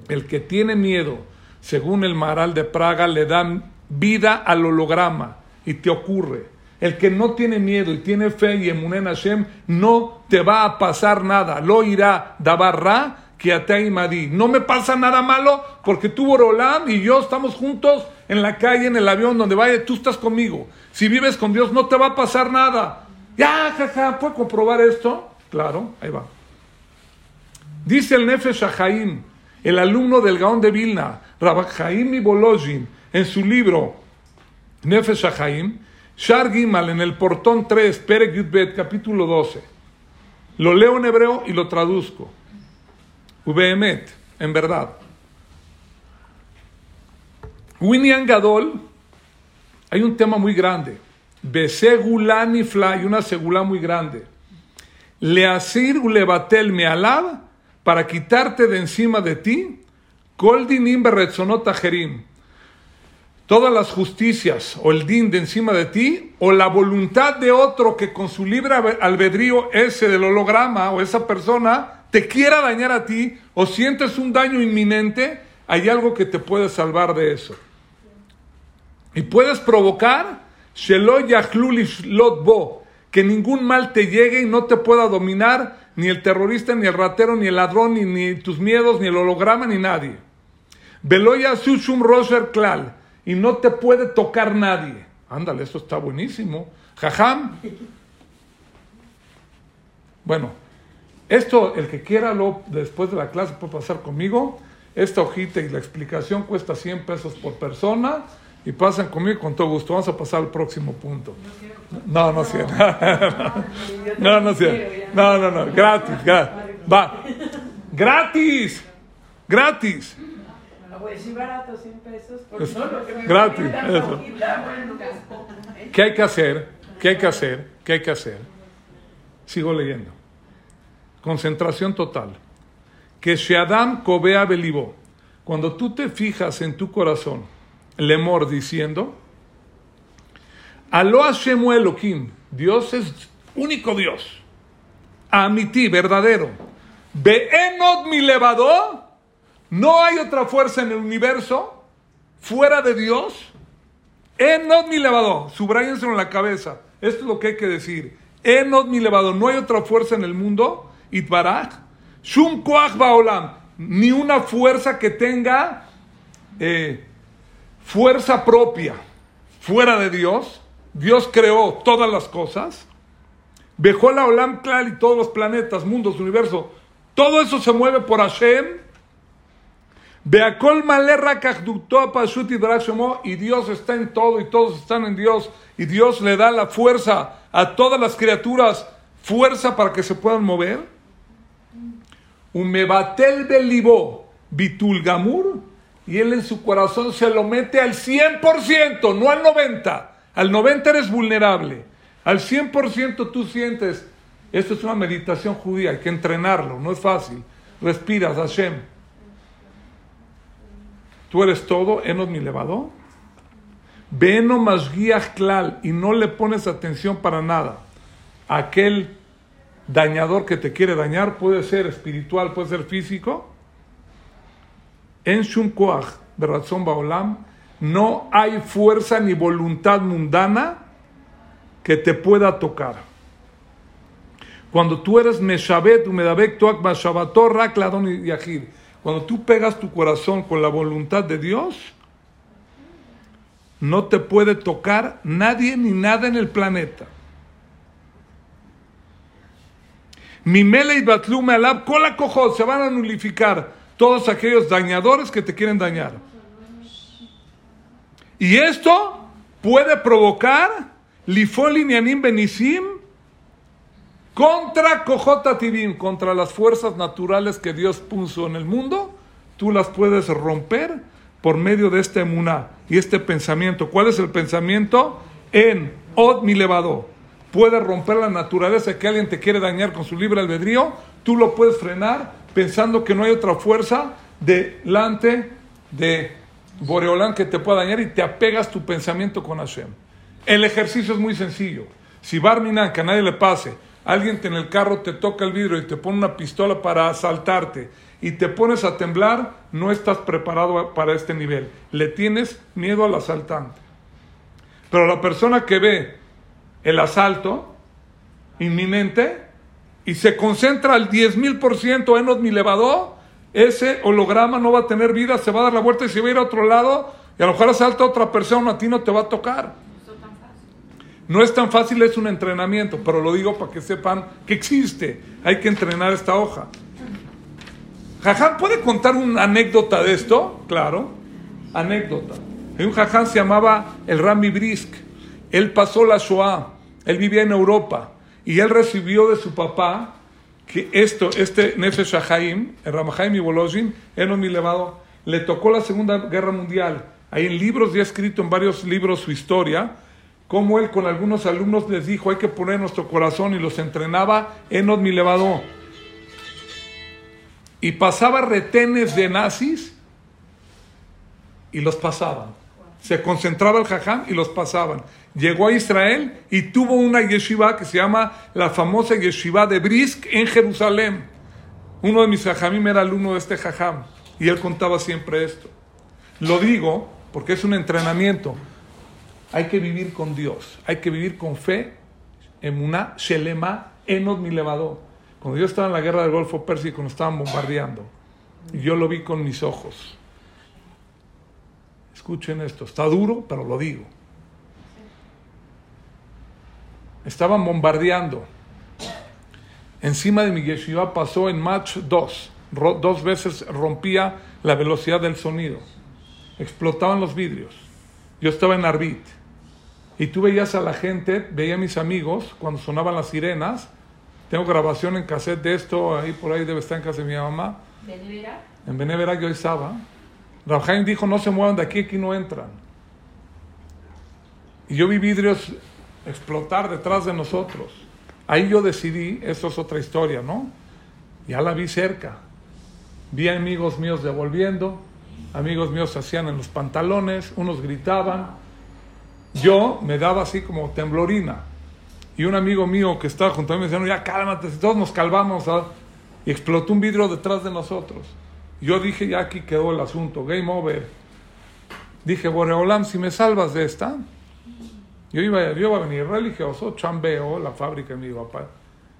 El que tiene miedo, según el Maral de Praga, le dan vida al holograma y te ocurre. El que no tiene miedo y tiene fe y emunen Hashem, no te va a pasar nada. Lo irá dabarra que Madi. No me pasa nada malo porque tú, Borolam, y yo estamos juntos en la calle, en el avión, donde vaya, tú estás conmigo. Si vives con Dios, no te va a pasar nada. Ya, jaja, ¿puedo comprobar esto? Claro, ahí va. Dice el Nefesh Shahaim, el alumno del Gaón de Vilna, y Bolojin, en su libro Nefesh Shahaim, Shar Gimal en el portón 3, Perek Yudbet, capítulo 12. Lo leo en hebreo y lo traduzco. Ubeemet, en verdad. Winnian Gadol, hay un tema muy grande. Besegulani Fla, y una segula muy grande. Leasir ulebatel mealab, para quitarte de encima de ti, berretzonot ajerim todas las justicias o el din de encima de ti o la voluntad de otro que con su libre albedrío ese del holograma o esa persona te quiera dañar a ti o sientes un daño inminente, hay algo que te puede salvar de eso. Y puedes provocar que ningún mal te llegue y no te pueda dominar ni el terrorista, ni el ratero, ni el ladrón, ni, tus miedos, ni el holograma, ni nadie. Veloya Sushum Roser Klal y no te puede tocar nadie. Ándale, esto está buenísimo. Jajam. Bueno, esto, el que quiera lo, después de la clase puede pasar conmigo. Esta hojita y la explicación cuesta 100 pesos por persona y pasan conmigo con todo gusto. Vamos a pasar al próximo punto. No, no sé. No, no sé. No, no, no. Gratis, gratis. Va. Gratis. Gratis. Pues sí, barato, 100 pesos. Gratis. Eso. ¿Qué hay que hacer? ¿Qué hay que hacer? ¿Qué hay que hacer? Sigo leyendo. Concentración total. Que Sheadam Kobea Belibó. Cuando tú te fijas en tu corazón, Lemor diciendo, Alo Hashem Elohim, Dios es único Dios. Amiti, verdadero. Beenot mi levador no hay otra fuerza en el universo fuera de Dios. Enod mi levado, subrayenselo en la cabeza. Esto es lo que hay que decir. Enod mi levado, no hay otra fuerza en el mundo. Itbaraj. Shum koach baolam. Ni una fuerza que tenga eh, fuerza propia fuera de Dios. Dios creó todas las cosas. Bejó la olam klal y todos los planetas, mundos, universo. Todo eso se mueve por Hashem y Dios está en todo y todos están en Dios y Dios le da la fuerza a todas las criaturas, fuerza para que se puedan mover. Umebatel belibó bitul gamur y él en su corazón se lo mete al 100%, no al 90%. Al 90% eres vulnerable. Al 100% tú sientes, esto es una meditación judía, hay que entrenarlo, no es fácil. Respiras, Hashem. Tú eres todo, enos mi levado. Veno más guías clal y no le pones atención para nada. Aquel dañador que te quiere dañar puede ser espiritual, puede ser físico. En Shum razón Baolam, no hay fuerza ni voluntad mundana que te pueda tocar. Cuando tú eres Meshabet, Umedabek, Tuak, Mashabator, Rak, Ladon y Yahid. Cuando tú pegas tu corazón con la voluntad de Dios, no te puede tocar nadie ni nada en el planeta. Mimele y Alab, cola cojo, se van a nulificar todos aquellos dañadores que te quieren dañar. Y esto puede provocar Lifolinianim Benisim contra Cojota Tibim, contra las fuerzas naturales que Dios puso en el mundo. Tú las puedes romper por medio de este emuná y este pensamiento. ¿Cuál es el pensamiento? En Od mi levado. Puedes romper la naturaleza que alguien te quiere dañar con su libre albedrío. Tú lo puedes frenar pensando que no hay otra fuerza delante de Boreolán que te pueda dañar y te apegas tu pensamiento con Hashem. El ejercicio es muy sencillo. Si Barminan, que a nadie le pase, alguien en el carro te toca el vidrio y te pone una pistola para asaltarte y te pones a temblar, no estás preparado para este nivel. Le tienes miedo al asaltante. Pero la persona que ve el asalto inminente y se concentra al 10 mil por ciento en mi elevador, ese holograma no va a tener vida, se va a dar la vuelta y se va a ir a otro lado y a lo mejor asalta otra persona, a ti no te va a tocar. No es tan fácil, es un entrenamiento, pero lo digo para que sepan que existe. Hay que entrenar esta hoja. Jaján, ¿puede contar una anécdota de esto? Claro, anécdota. Hay un jaján se llamaba el Rami Brisk. Él pasó la Shoah. Él vivía en Europa. Y él recibió de su papá que esto, este Nefesh Haim, el Ramahaim y Bolojin, él mi elevado, le tocó la Segunda Guerra Mundial. Hay en libros, ya escrito en varios libros su historia, cómo él con algunos alumnos les dijo, hay que poner nuestro corazón y los entrenaba en mi elevado. Y pasaba retenes de nazis y los pasaban. Se concentraba el jajam y los pasaban. Llegó a Israel y tuvo una yeshiva que se llama la famosa yeshiva de Brisk en Jerusalén. Uno de mis jajamim era alumno de este jajam y él contaba siempre esto. Lo digo porque es un entrenamiento. Hay que vivir con Dios, hay que vivir con fe, una shelema, enot mi levador. Cuando yo estaba en la guerra del Golfo Pérsico, nos estaban bombardeando, y yo lo vi con mis ojos. Escuchen esto, está duro, pero lo digo. Estaban bombardeando. Encima de mi yeshiva pasó en Match 2. Dos veces rompía la velocidad del sonido. Explotaban los vidrios. Yo estaba en Arbit. Y tú veías a la gente, veía a mis amigos cuando sonaban las sirenas. Tengo grabación en cassette de esto, ahí por ahí debe estar en casa de mi mamá. ¿Beneverac? En Beneverac yo estaba. Rabjaim dijo, no se muevan de aquí, aquí no entran. Y yo vi vidrios explotar detrás de nosotros. Ahí yo decidí, esto es otra historia, ¿no? Ya la vi cerca. Vi amigos míos devolviendo, amigos míos se hacían en los pantalones, unos gritaban, yo me daba así como temblorina. Y un amigo mío que estaba junto a mí me decía, ya cálmate, todos nos calvamos. Y explotó un vidrio detrás de nosotros. Yo dije, ya aquí quedó el asunto, game over. Dije, Boreolam, si me salvas de esta, yo iba, yo iba a venir religioso, chambeo, la fábrica de mi papá.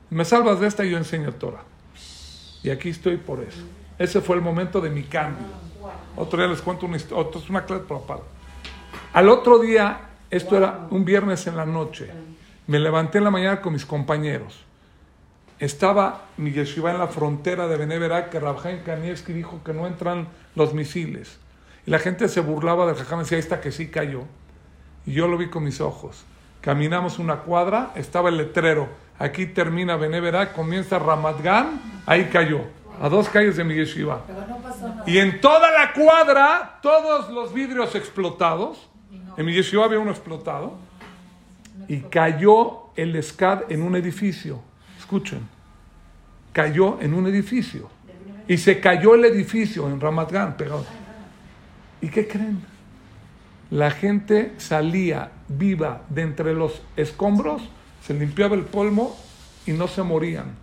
Me salvas de esta y yo enseño Torah. Y aquí estoy por eso. Ese fue el momento de mi cambio. Otro día les cuento una historia, una clase por aparte. Al otro día esto era un viernes en la noche. Me levanté en la mañana con mis compañeros. Estaba mi yeshiva en la frontera de Beneverac, que Rabjaim Kanievski dijo que no entran los misiles. Y la gente se burlaba del jajam, decía, está que sí cayó. Y yo lo vi con mis ojos. Caminamos una cuadra, estaba el letrero. Aquí termina Beneverac, comienza Ramat Gan, ahí cayó. A dos calles de mi yeshiva. Y en toda la cuadra, todos los vidrios explotados en mi yeshiva había uno explotado y cayó el SCAD en un edificio. Escuchen, cayó en un edificio. Y se cayó el edificio en Ramat Gan, pegado. ¿Y qué creen? La gente salía viva de entre los escombros, se limpiaba el polvo y no se morían.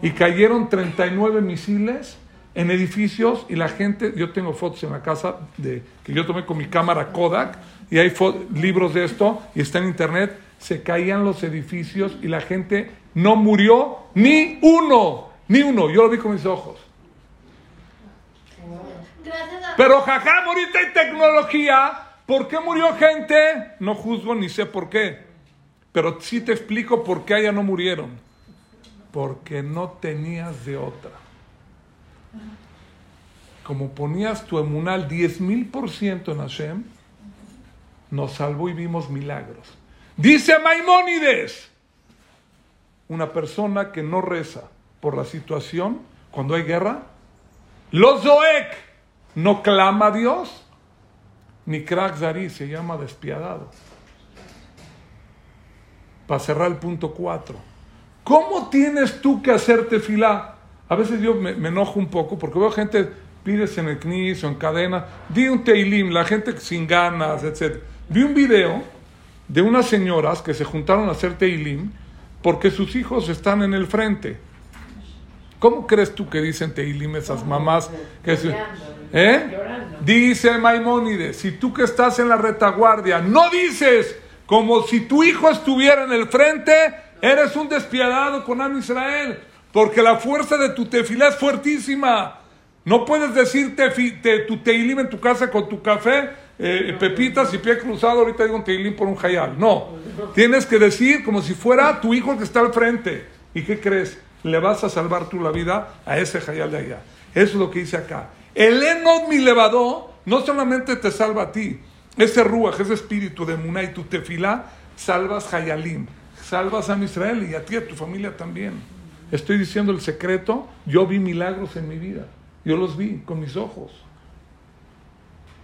Y cayeron 39 misiles en edificios y la gente, yo tengo fotos en la casa de, que yo tomé con mi cámara Kodak y hay libros de esto y está en internet. Se caían los edificios y la gente no murió ni uno, ni uno. Yo lo vi con mis ojos. Pero jajam, ahorita hay tecnología. ¿Por qué murió gente? No juzgo ni sé por qué. Pero sí te explico por qué allá no murieron. Porque no tenías de otra. Como ponías tu emunal 10 mil por ciento en Hashem, nos salvó y vimos milagros. Dice Maimónides, una persona que no reza por la situación, cuando hay guerra, los Zoek no clama a Dios, ni Krak Zari se llama despiadado. Para cerrar el punto 4. ¿Cómo tienes tú que hacerte fila? A veces yo me, enojo un poco porque veo gente, pides en el knis o en cadena, di un teilim, la gente sin ganas, etc. Vi un video de unas señoras que se juntaron a hacer teilim porque sus hijos están en el frente. ¿Cómo crees tú que dicen teilim esas mamás? Que ¿Eh? Dice Maimónides, si tú que estás en la retaguardia no dices como si tu hijo estuviera en el frente, eres un despiadado con Am Israel, porque la fuerza de tu tefilá es fuertísima. No puedes decir tu teilim en tu casa con tu café, eh, pepitas y pie cruzado, ahorita digo un teilim por un jayal. No, tienes que decir como si fuera tu hijo que está al frente. ¿Y qué crees? Le vas a salvar tú la vida a ese jayal de allá. Eso es lo que dice acá. El Enod mi levadó no solamente te salva a ti, ese ruaj, ese espíritu de Muná y tu tefilá, salvas Hayalim, salvas a Israel y a ti, a tu familia también. Estoy diciendo el secreto, yo vi milagros en mi vida, yo los vi con mis ojos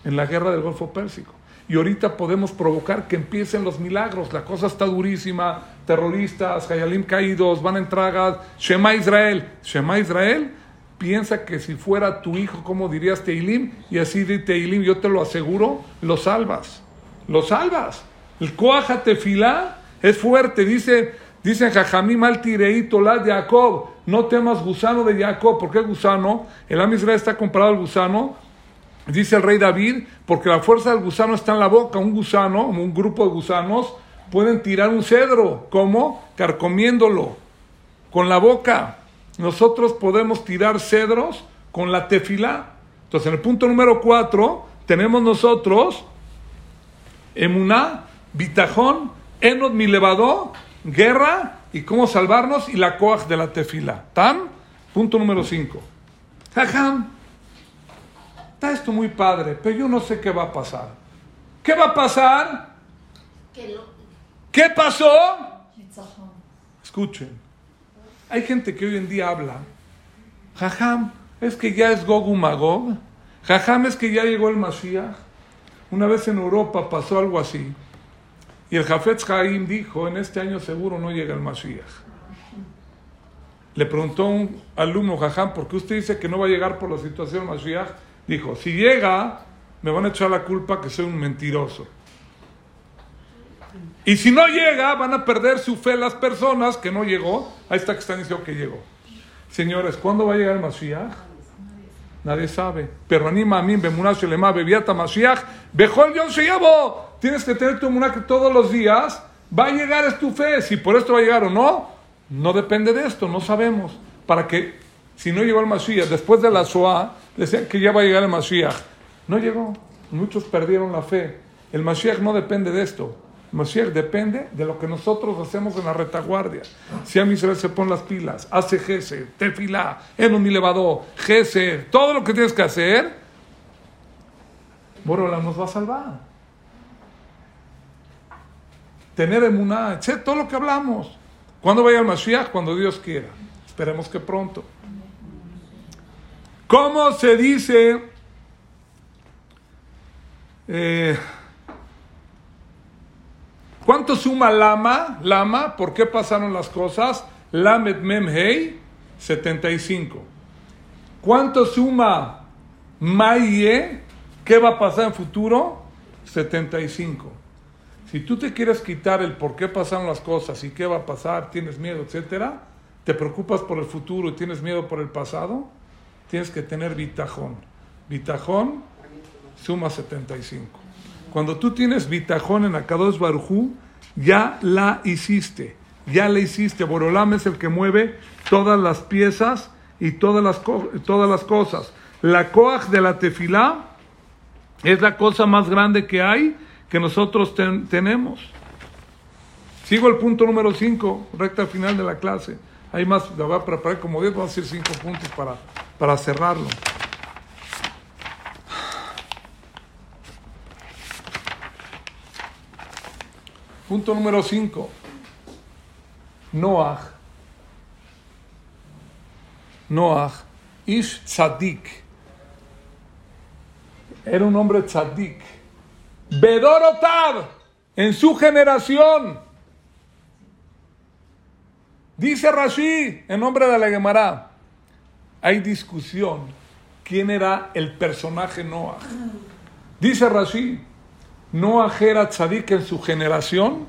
en la guerra del Golfo Pérsico. Y ahorita podemos provocar que empiecen los milagros. La cosa está durísima. Terroristas, Hayalim caídos, van a entrar. Shema Israel. Shema Israel piensa que si fuera tu hijo, como dirías Teilim? Y así de Teilim, yo te lo aseguro, lo salvas. Lo salvas. El Koaja Tefilá es fuerte. Dice, dice Jajamim al Tireito, la de Jacob. No temas gusano de Jacob. ¿Por qué gusano? El Am Israel está comparado al gusano. Dice el rey David, porque la fuerza del gusano está en la boca. Un gusano, un grupo de gusanos, pueden tirar un cedro. ¿Cómo? Carcomiéndolo. Con la boca nosotros podemos tirar cedros con la tefilá. Entonces, en el punto número 4, tenemos nosotros emuná, bitajón, enod milevadó, guerra y cómo salvarnos y la coaj de la tefilá. ¿Tan? Punto número 5. Jajam, está esto muy padre, pero yo no sé qué va a pasar. ¿Qué va a pasar? ¿Qué pasó? Escuchen. Hay gente que hoy en día habla, jajam, es que ya es Gog Magog, jajam, es que ya llegó el Mashiach. Una vez en Europa pasó algo así, y el Jafetz Haim dijo, en este año seguro no llega el Mashiach. Le preguntó un alumno, jajam, ¿por qué usted dice que no va a llegar por la situación Mashiach? Dijo, si llega, me van a echar la culpa que soy un mentiroso. Y si no llega, van a perder su fe las personas que no llegó. Ahí está que están diciendo que llegó. Señores, ¿cuándo va a llegar el Mashiach? Nadie sabe. Pero anima a mí, Bemunash Lema, Bebiata Mashiach, Bejol Yon llevo. Tienes que tener tu que todos los días va a llegar es tu fe. Si por esto va a llegar o no, no depende de esto, no sabemos. Para que, si no llegó el Mashiach, después de la Shoah, decían que ya va a llegar el Mashiach. No llegó. Muchos perdieron la fe. El Mashiach no depende de esto. Mashiach depende de lo que nosotros hacemos en la retaguardia. Si a Israel se pone las pilas, hace Gese, Tefilá, en un elevador, Gese, todo lo que tienes que hacer, Borola nos va a salvar. Tener emuná. Todo lo que hablamos. ¿Cuándo vaya el Mashiach? Cuando Dios quiera. Esperemos que pronto. ¿Cómo se dice? Eh, ¿Cuánto suma lama? Lama, ¿por qué pasaron las cosas? Lamet Mem Hei, 75. ¿Cuánto suma Maye? ¿Qué va a pasar en futuro? 75. Si tú te quieres quitar el por qué pasaron las cosas y qué va a pasar, tienes miedo, etcétera, te preocupas por el futuro y tienes miedo por el pasado, tienes que tener bitajón. Bitajón suma 75. Cuando tú tienes bitajón en Akadosh Barujú, ya la hiciste, ya la hiciste. Borolam es el que mueve todas las piezas y todas las, todas las cosas. La coaj de la tefilá es la cosa más grande que hay que nosotros tenemos. Sigo el punto número 5, recta final de la clase. Hay más, la voy a preparar como 10, voy a hacer 5 puntos para, para cerrarlo. Punto número 5. Noah. Noah. Ish Tzadik. Era un hombre tzadik. Bedorotav. En su generación. Dice Rashi, en nombre de la Gemara, hay discusión quién era el personaje Noah. Dice Rashi, Noah era tzadik en su generación,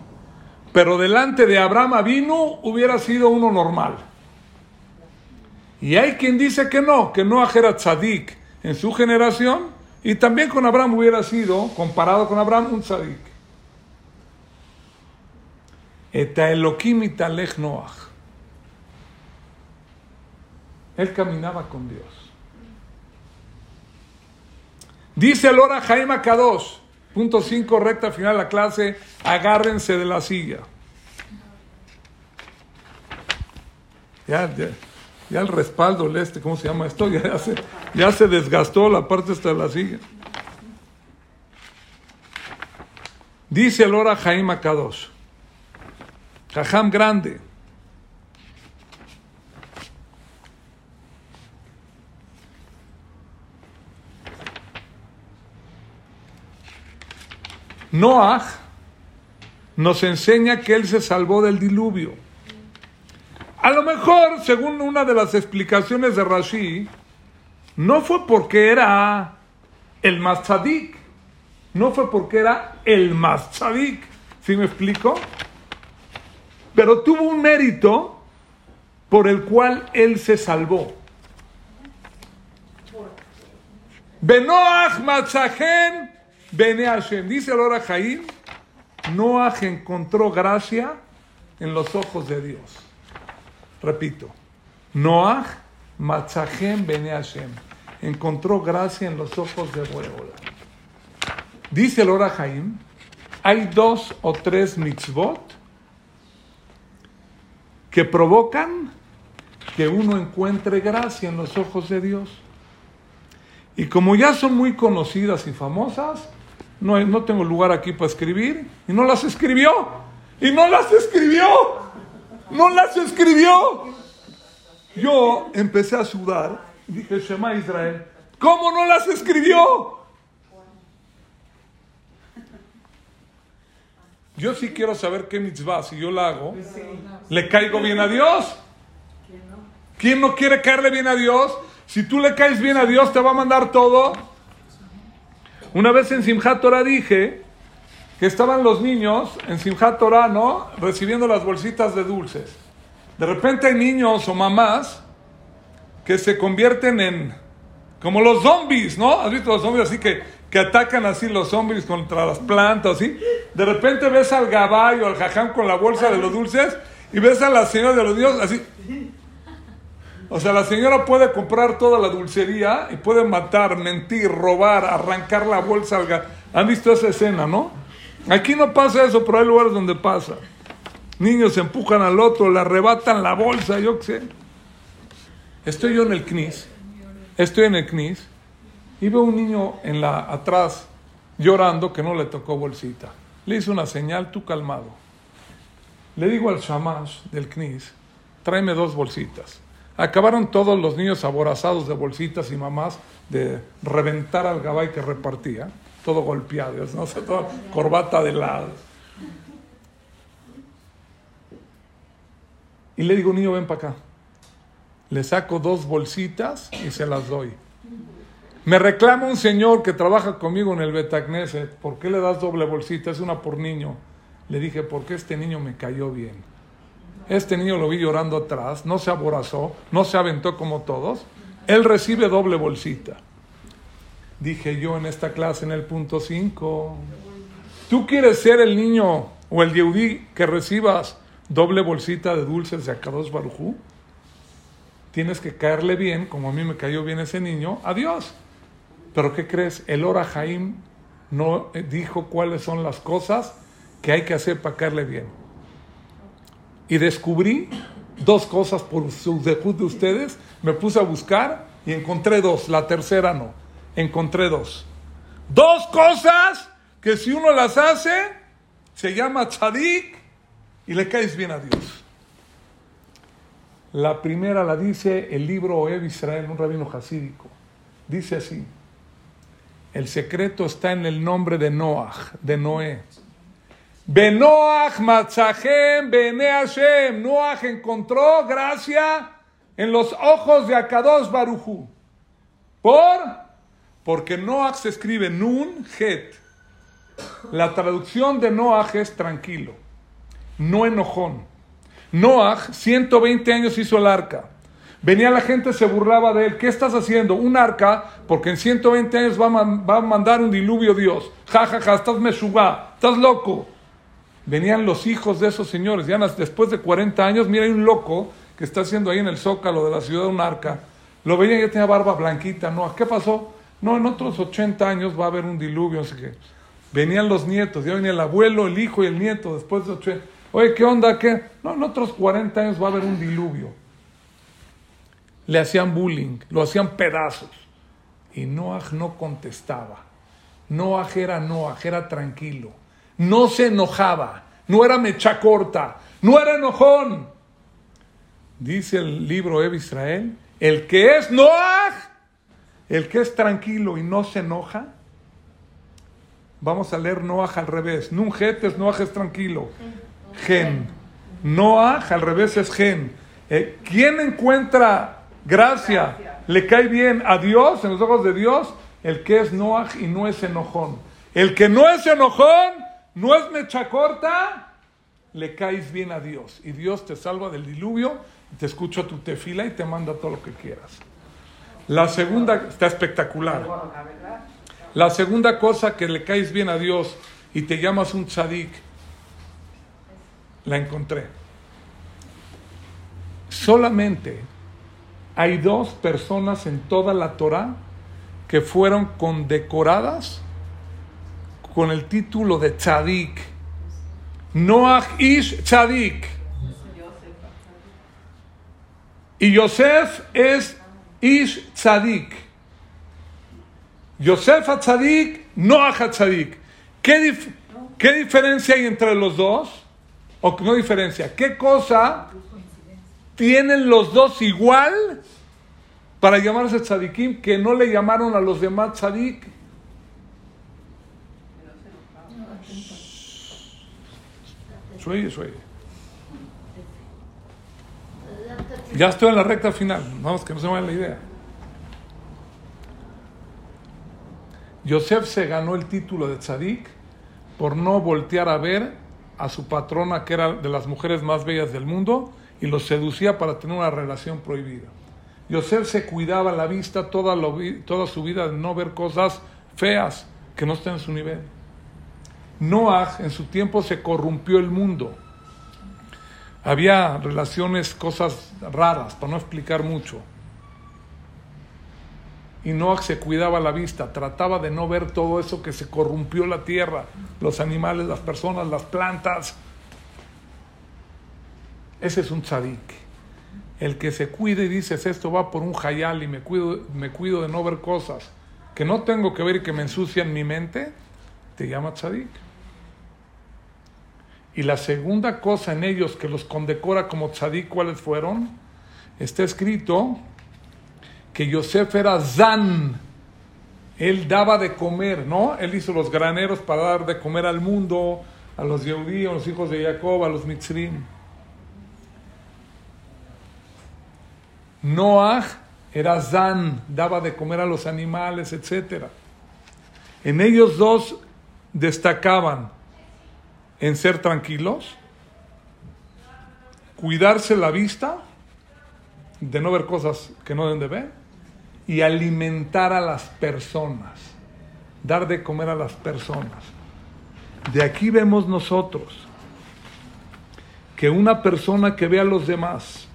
pero delante de Abraham vino hubiera sido uno normal. Y hay quien dice que no, que Noah era tzadik en su generación y también con Abraham hubiera sido, comparado con Abraham, un tzadik. Eta Elohim Noah. Él caminaba con Dios. Dice el hora Jaime Kadosh, Punto 5, recta final de la clase, agárrense de la silla. Ya, ya, el respaldo, el este, ¿cómo se llama esto? Ya, se, ya se desgastó la parte esta de la silla. Dice el hora Jaime Akadosh, Jajam grande. Noah nos enseña que él se salvó del diluvio. A lo mejor, según una de las explicaciones de Rashi, no fue porque era el más tzadik, no fue porque era el más tzadik, ¿sí me explico? Pero tuvo un mérito por el cual él se salvó. Benoach Matzahen Bene Hashem, dice el Ora Jaim, Noah encontró gracia en los ojos de Dios. Repito, Noah Matzahem Bene Hashem, encontró gracia en los ojos de Boreola. Dice el Ora Jaim, hay dos o tres mitzvot que provocan que uno encuentre gracia en los ojos de Dios. Y como ya son muy conocidas y famosas, no, no tengo lugar aquí para escribir. Y no las escribió. Y no las escribió. No las escribió. Yo empecé a sudar. Dije, Shema Israel, ¿cómo no las escribió? Yo sí quiero saber qué mitzvah, si yo la hago, ¿le caigo bien a Dios? ¿Quién no quiere caerle bien a Dios? Si tú le caes bien a Dios, te va a mandar todo. Una vez en Simchat Torah dije que estaban los niños en Simchat Torah, ¿no? Recibiendo las bolsitas de dulces. De repente hay niños o mamás que se convierten en como los zombies, ¿no? ¿Has visto los zombies así que, que atacan así los zombies contra las plantas, así? De repente ves al gaballo, al jajam con la bolsa de los dulces y ves a la señora de los dios así. O sea, la señora puede comprar toda la dulcería y puede matar, mentir, robar, arrancar la bolsa al ¿Han visto esa escena, no? Aquí no pasa eso, pero hay lugares donde pasa. Niños empujan al otro, le arrebatan la bolsa, yo qué sé. Estoy yo en el CNIS, estoy en el CNIS y veo un niño en la atrás llorando que no le tocó bolsita. Le hice una señal, tú calmado. Le digo al shamash del CNIS, tráeme dos bolsitas. Acabaron todos los niños aborazados de bolsitas y mamás de reventar al gabay que repartía, todo golpeado, ¿no? toda corbata de lado. Y le digo, niño, ven para acá. Le saco dos bolsitas y se las doy. Me reclama un señor que trabaja conmigo en el Betacneset. ¿Por qué le das doble bolsita? Es una por niño. Le dije, porque este niño me cayó bien. Este niño lo vi llorando atrás, no se aborazó, no se aventó como todos. Él recibe doble bolsita. Dije yo en esta clase en el punto 5, tú quieres ser el niño o el Yehudi que recibas doble bolsita de dulces de Akadosh Barujú, tienes que caerle bien, como a mí me cayó bien ese niño, a Dios. Pero ¿qué crees? El Ora Jaim no dijo cuáles son las cosas que hay que hacer para caerle bien. Y descubrí dos cosas por su debut de ustedes, me puse a buscar y encontré dos, la tercera no, encontré dos. Dos cosas que si uno las hace, se llama tzadik y le caes bien a Dios. La primera la dice el libro Oeb Israel, un rabino hasídico. Dice así, el secreto está en el nombre de Noah, de Noé. Benoach matzahem bene Hashem. Noach encontró gracia en los ojos de Akados Baruchu. ¿Por? Porque Noach se escribe Nun Het. La traducción de Noach es tranquilo, no enojón. Noach, 120 años hizo el arca. Venía la gente, se burlaba de él. ¿Qué estás haciendo? Un arca, porque en 120 años va a, mandar un diluvio Dios. Ja, ja, ja, estás meshugá, estás loco. Venían los hijos de esos señores. Ya después de 40 años, mira, hay un loco que está haciendo ahí en el zócalo de la ciudad un arca. Lo veían, ya tenía barba blanquita. No, ¿qué pasó? No, en otros 80 años va a haber un diluvio, sé qué. Venían los nietos, ya venía el abuelo, el hijo y el nieto después de 80. Oye, ¿qué onda? ¿Qué? No, en otros 40 años va a haber un diluvio le hacían bullying, lo hacían pedazos. Y Noah no contestaba. Noah era Noah, era tranquilo. No se enojaba, no era mecha corta, no era enojón. Dice el libro de Israel, el que es Noah, el que es tranquilo y no se enoja. Vamos a leer Noah al revés. Nunjet es Noah es tranquilo. Gen. Noah al revés es gen. Eh, ¿Quién encuentra gracia, le cae bien a Dios, en los ojos de Dios, el que es Noah y no es enojón. El que no es enojón, no es mecha corta, le caes bien a Dios. Y Dios te salva del diluvio, te escucha tu tefila y te manda todo lo que quieras. La segunda, está espectacular. La segunda cosa que le caes bien a Dios y te llamas un tzadik, la encontré. Solamente hay dos personas en toda la Torah que fueron condecoradas con el título de Tzadik. Noach Ish Tzadik. Y Yosef es Ish Tzadik. Yosef a Tzadik, Noach a Tzadik. ¿Qué, ¿Qué diferencia hay entre los dos? ¿O no diferencia? ¿Qué cosa tienen los dos igual para llamarse tzadikim que no le llamaron a los demás tzadik. Ya estoy en la recta final. Vamos, que no se me vaya la idea. Yosef se ganó el título de tzadik por no voltear a ver a su patrona, que era de las mujeres más bellas del mundo, y los seducía para tener una relación prohibida. Yosef se cuidaba la vista toda, toda su vida de no ver cosas feas que no estén en su nivel. Noah en su tiempo se corrompió el mundo. Había relaciones, cosas raras, para no explicar mucho. Y Noah se cuidaba la vista, trataba de no ver todo eso que se corrompió la tierra, los animales, las personas, las plantas, ese es un tzadik. El que se cuide y dices esto va por un hayal y me cuido, me cuido de no ver cosas que no tengo que ver y que me ensucian mi mente, te llama tzadik. Y la segunda cosa en ellos que los condecora como tzadik, ¿cuáles fueron? Está escrito que Yosef era zan. Él daba de comer, ¿no? Él hizo los graneros para dar de comer al mundo, a los Yehudí, a los hijos de Jacob, a los Mitzrim. Noah era Zan, daba de comer a los animales, etc. En ellos dos destacaban en ser tranquilos, cuidarse la vista, de no ver cosas que no deben de ver, y alimentar a las personas, dar de comer a las personas. De aquí vemos nosotros que una persona que ve a los demás,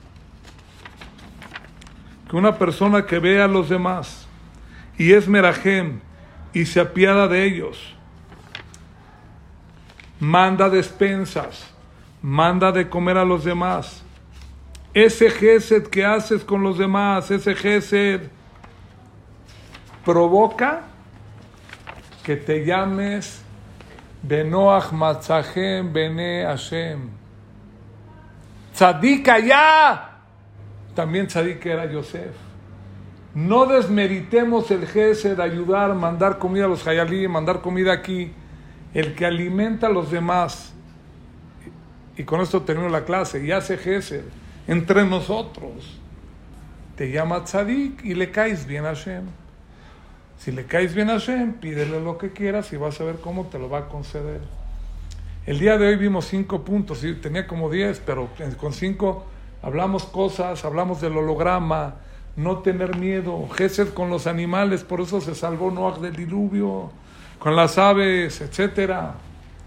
que una persona que ve a los demás y es merajem y se apiada de ellos, manda despensas, manda de comer a los demás. Ese gesed que haces con los demás, ese gesed provoca que te llames Benoach Matzahem Bene Hashem. Tzadik ya. También Tzadik era Yosef. No desmeritemos el gesed, ayudar, mandar comida a los hayalí, mandar comida aquí. El que alimenta a los demás. Y con esto termino la clase. Y hace gesed entre nosotros. Te llama Tzadik y le caes bien a Hashem. Si le caes bien a Hashem, pídele lo que quieras y vas a ver cómo te lo va a conceder. El día de hoy vimos cinco puntos, y tenía como diez, pero con cinco hablamos cosas, hablamos del holograma, no tener miedo, Gesed con los animales, por eso se salvó Noah del diluvio, con las aves, etcétera.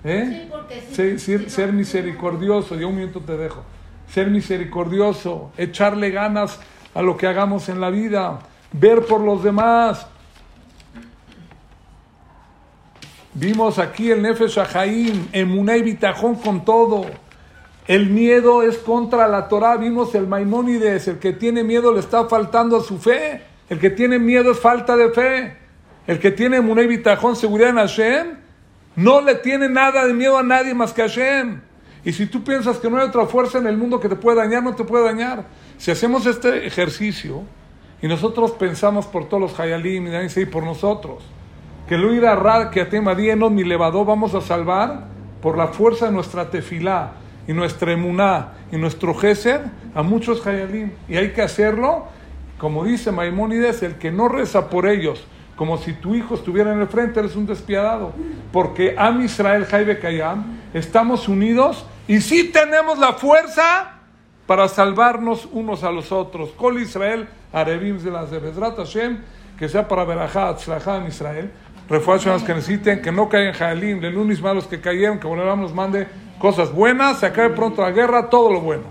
¿Eh? Sí, ser, ser misericordioso, yo un minuto te dejo. Ser misericordioso, echarle ganas a lo que hagamos en la vida, ver por los demás, Vimos aquí el Nefesh Ahaim, Emuné y Bitajón con todo. El miedo es contra la Torah. Vimos el Maimónides, el que tiene miedo le está faltando a su fe. El que tiene miedo es falta de fe. El que tiene Emuné y Bitajón, seguridad en Hashem, no le tiene nada de miedo a nadie más que a Hashem. Y si tú piensas que no hay otra fuerza en el mundo que te puede dañar, no te puede dañar. Si hacemos este ejercicio y nosotros pensamos por todos los Hayalim y por nosotros, que lo irá rad que tema no mi levador vamos a salvar por la fuerza de nuestra tefilá y nuestra emuná y nuestro gesed a muchos hayalim. Y hay que hacerlo, como dice Maimónides, el que no reza por ellos, como si tu hijo estuviera en el frente, eres un despiadado. Porque Am Israel Jaibe Kayam, estamos unidos y sí tenemos la fuerza para salvarnos unos a los otros. Kol Israel, Arevim de las de Hashem, que sea para Berajá, en Israel refuerzos que necesiten, que no caigan Jalim, de lunes malos que cayeron, que volvamos nos mande cosas buenas, se acabe pronto la guerra, todo lo bueno.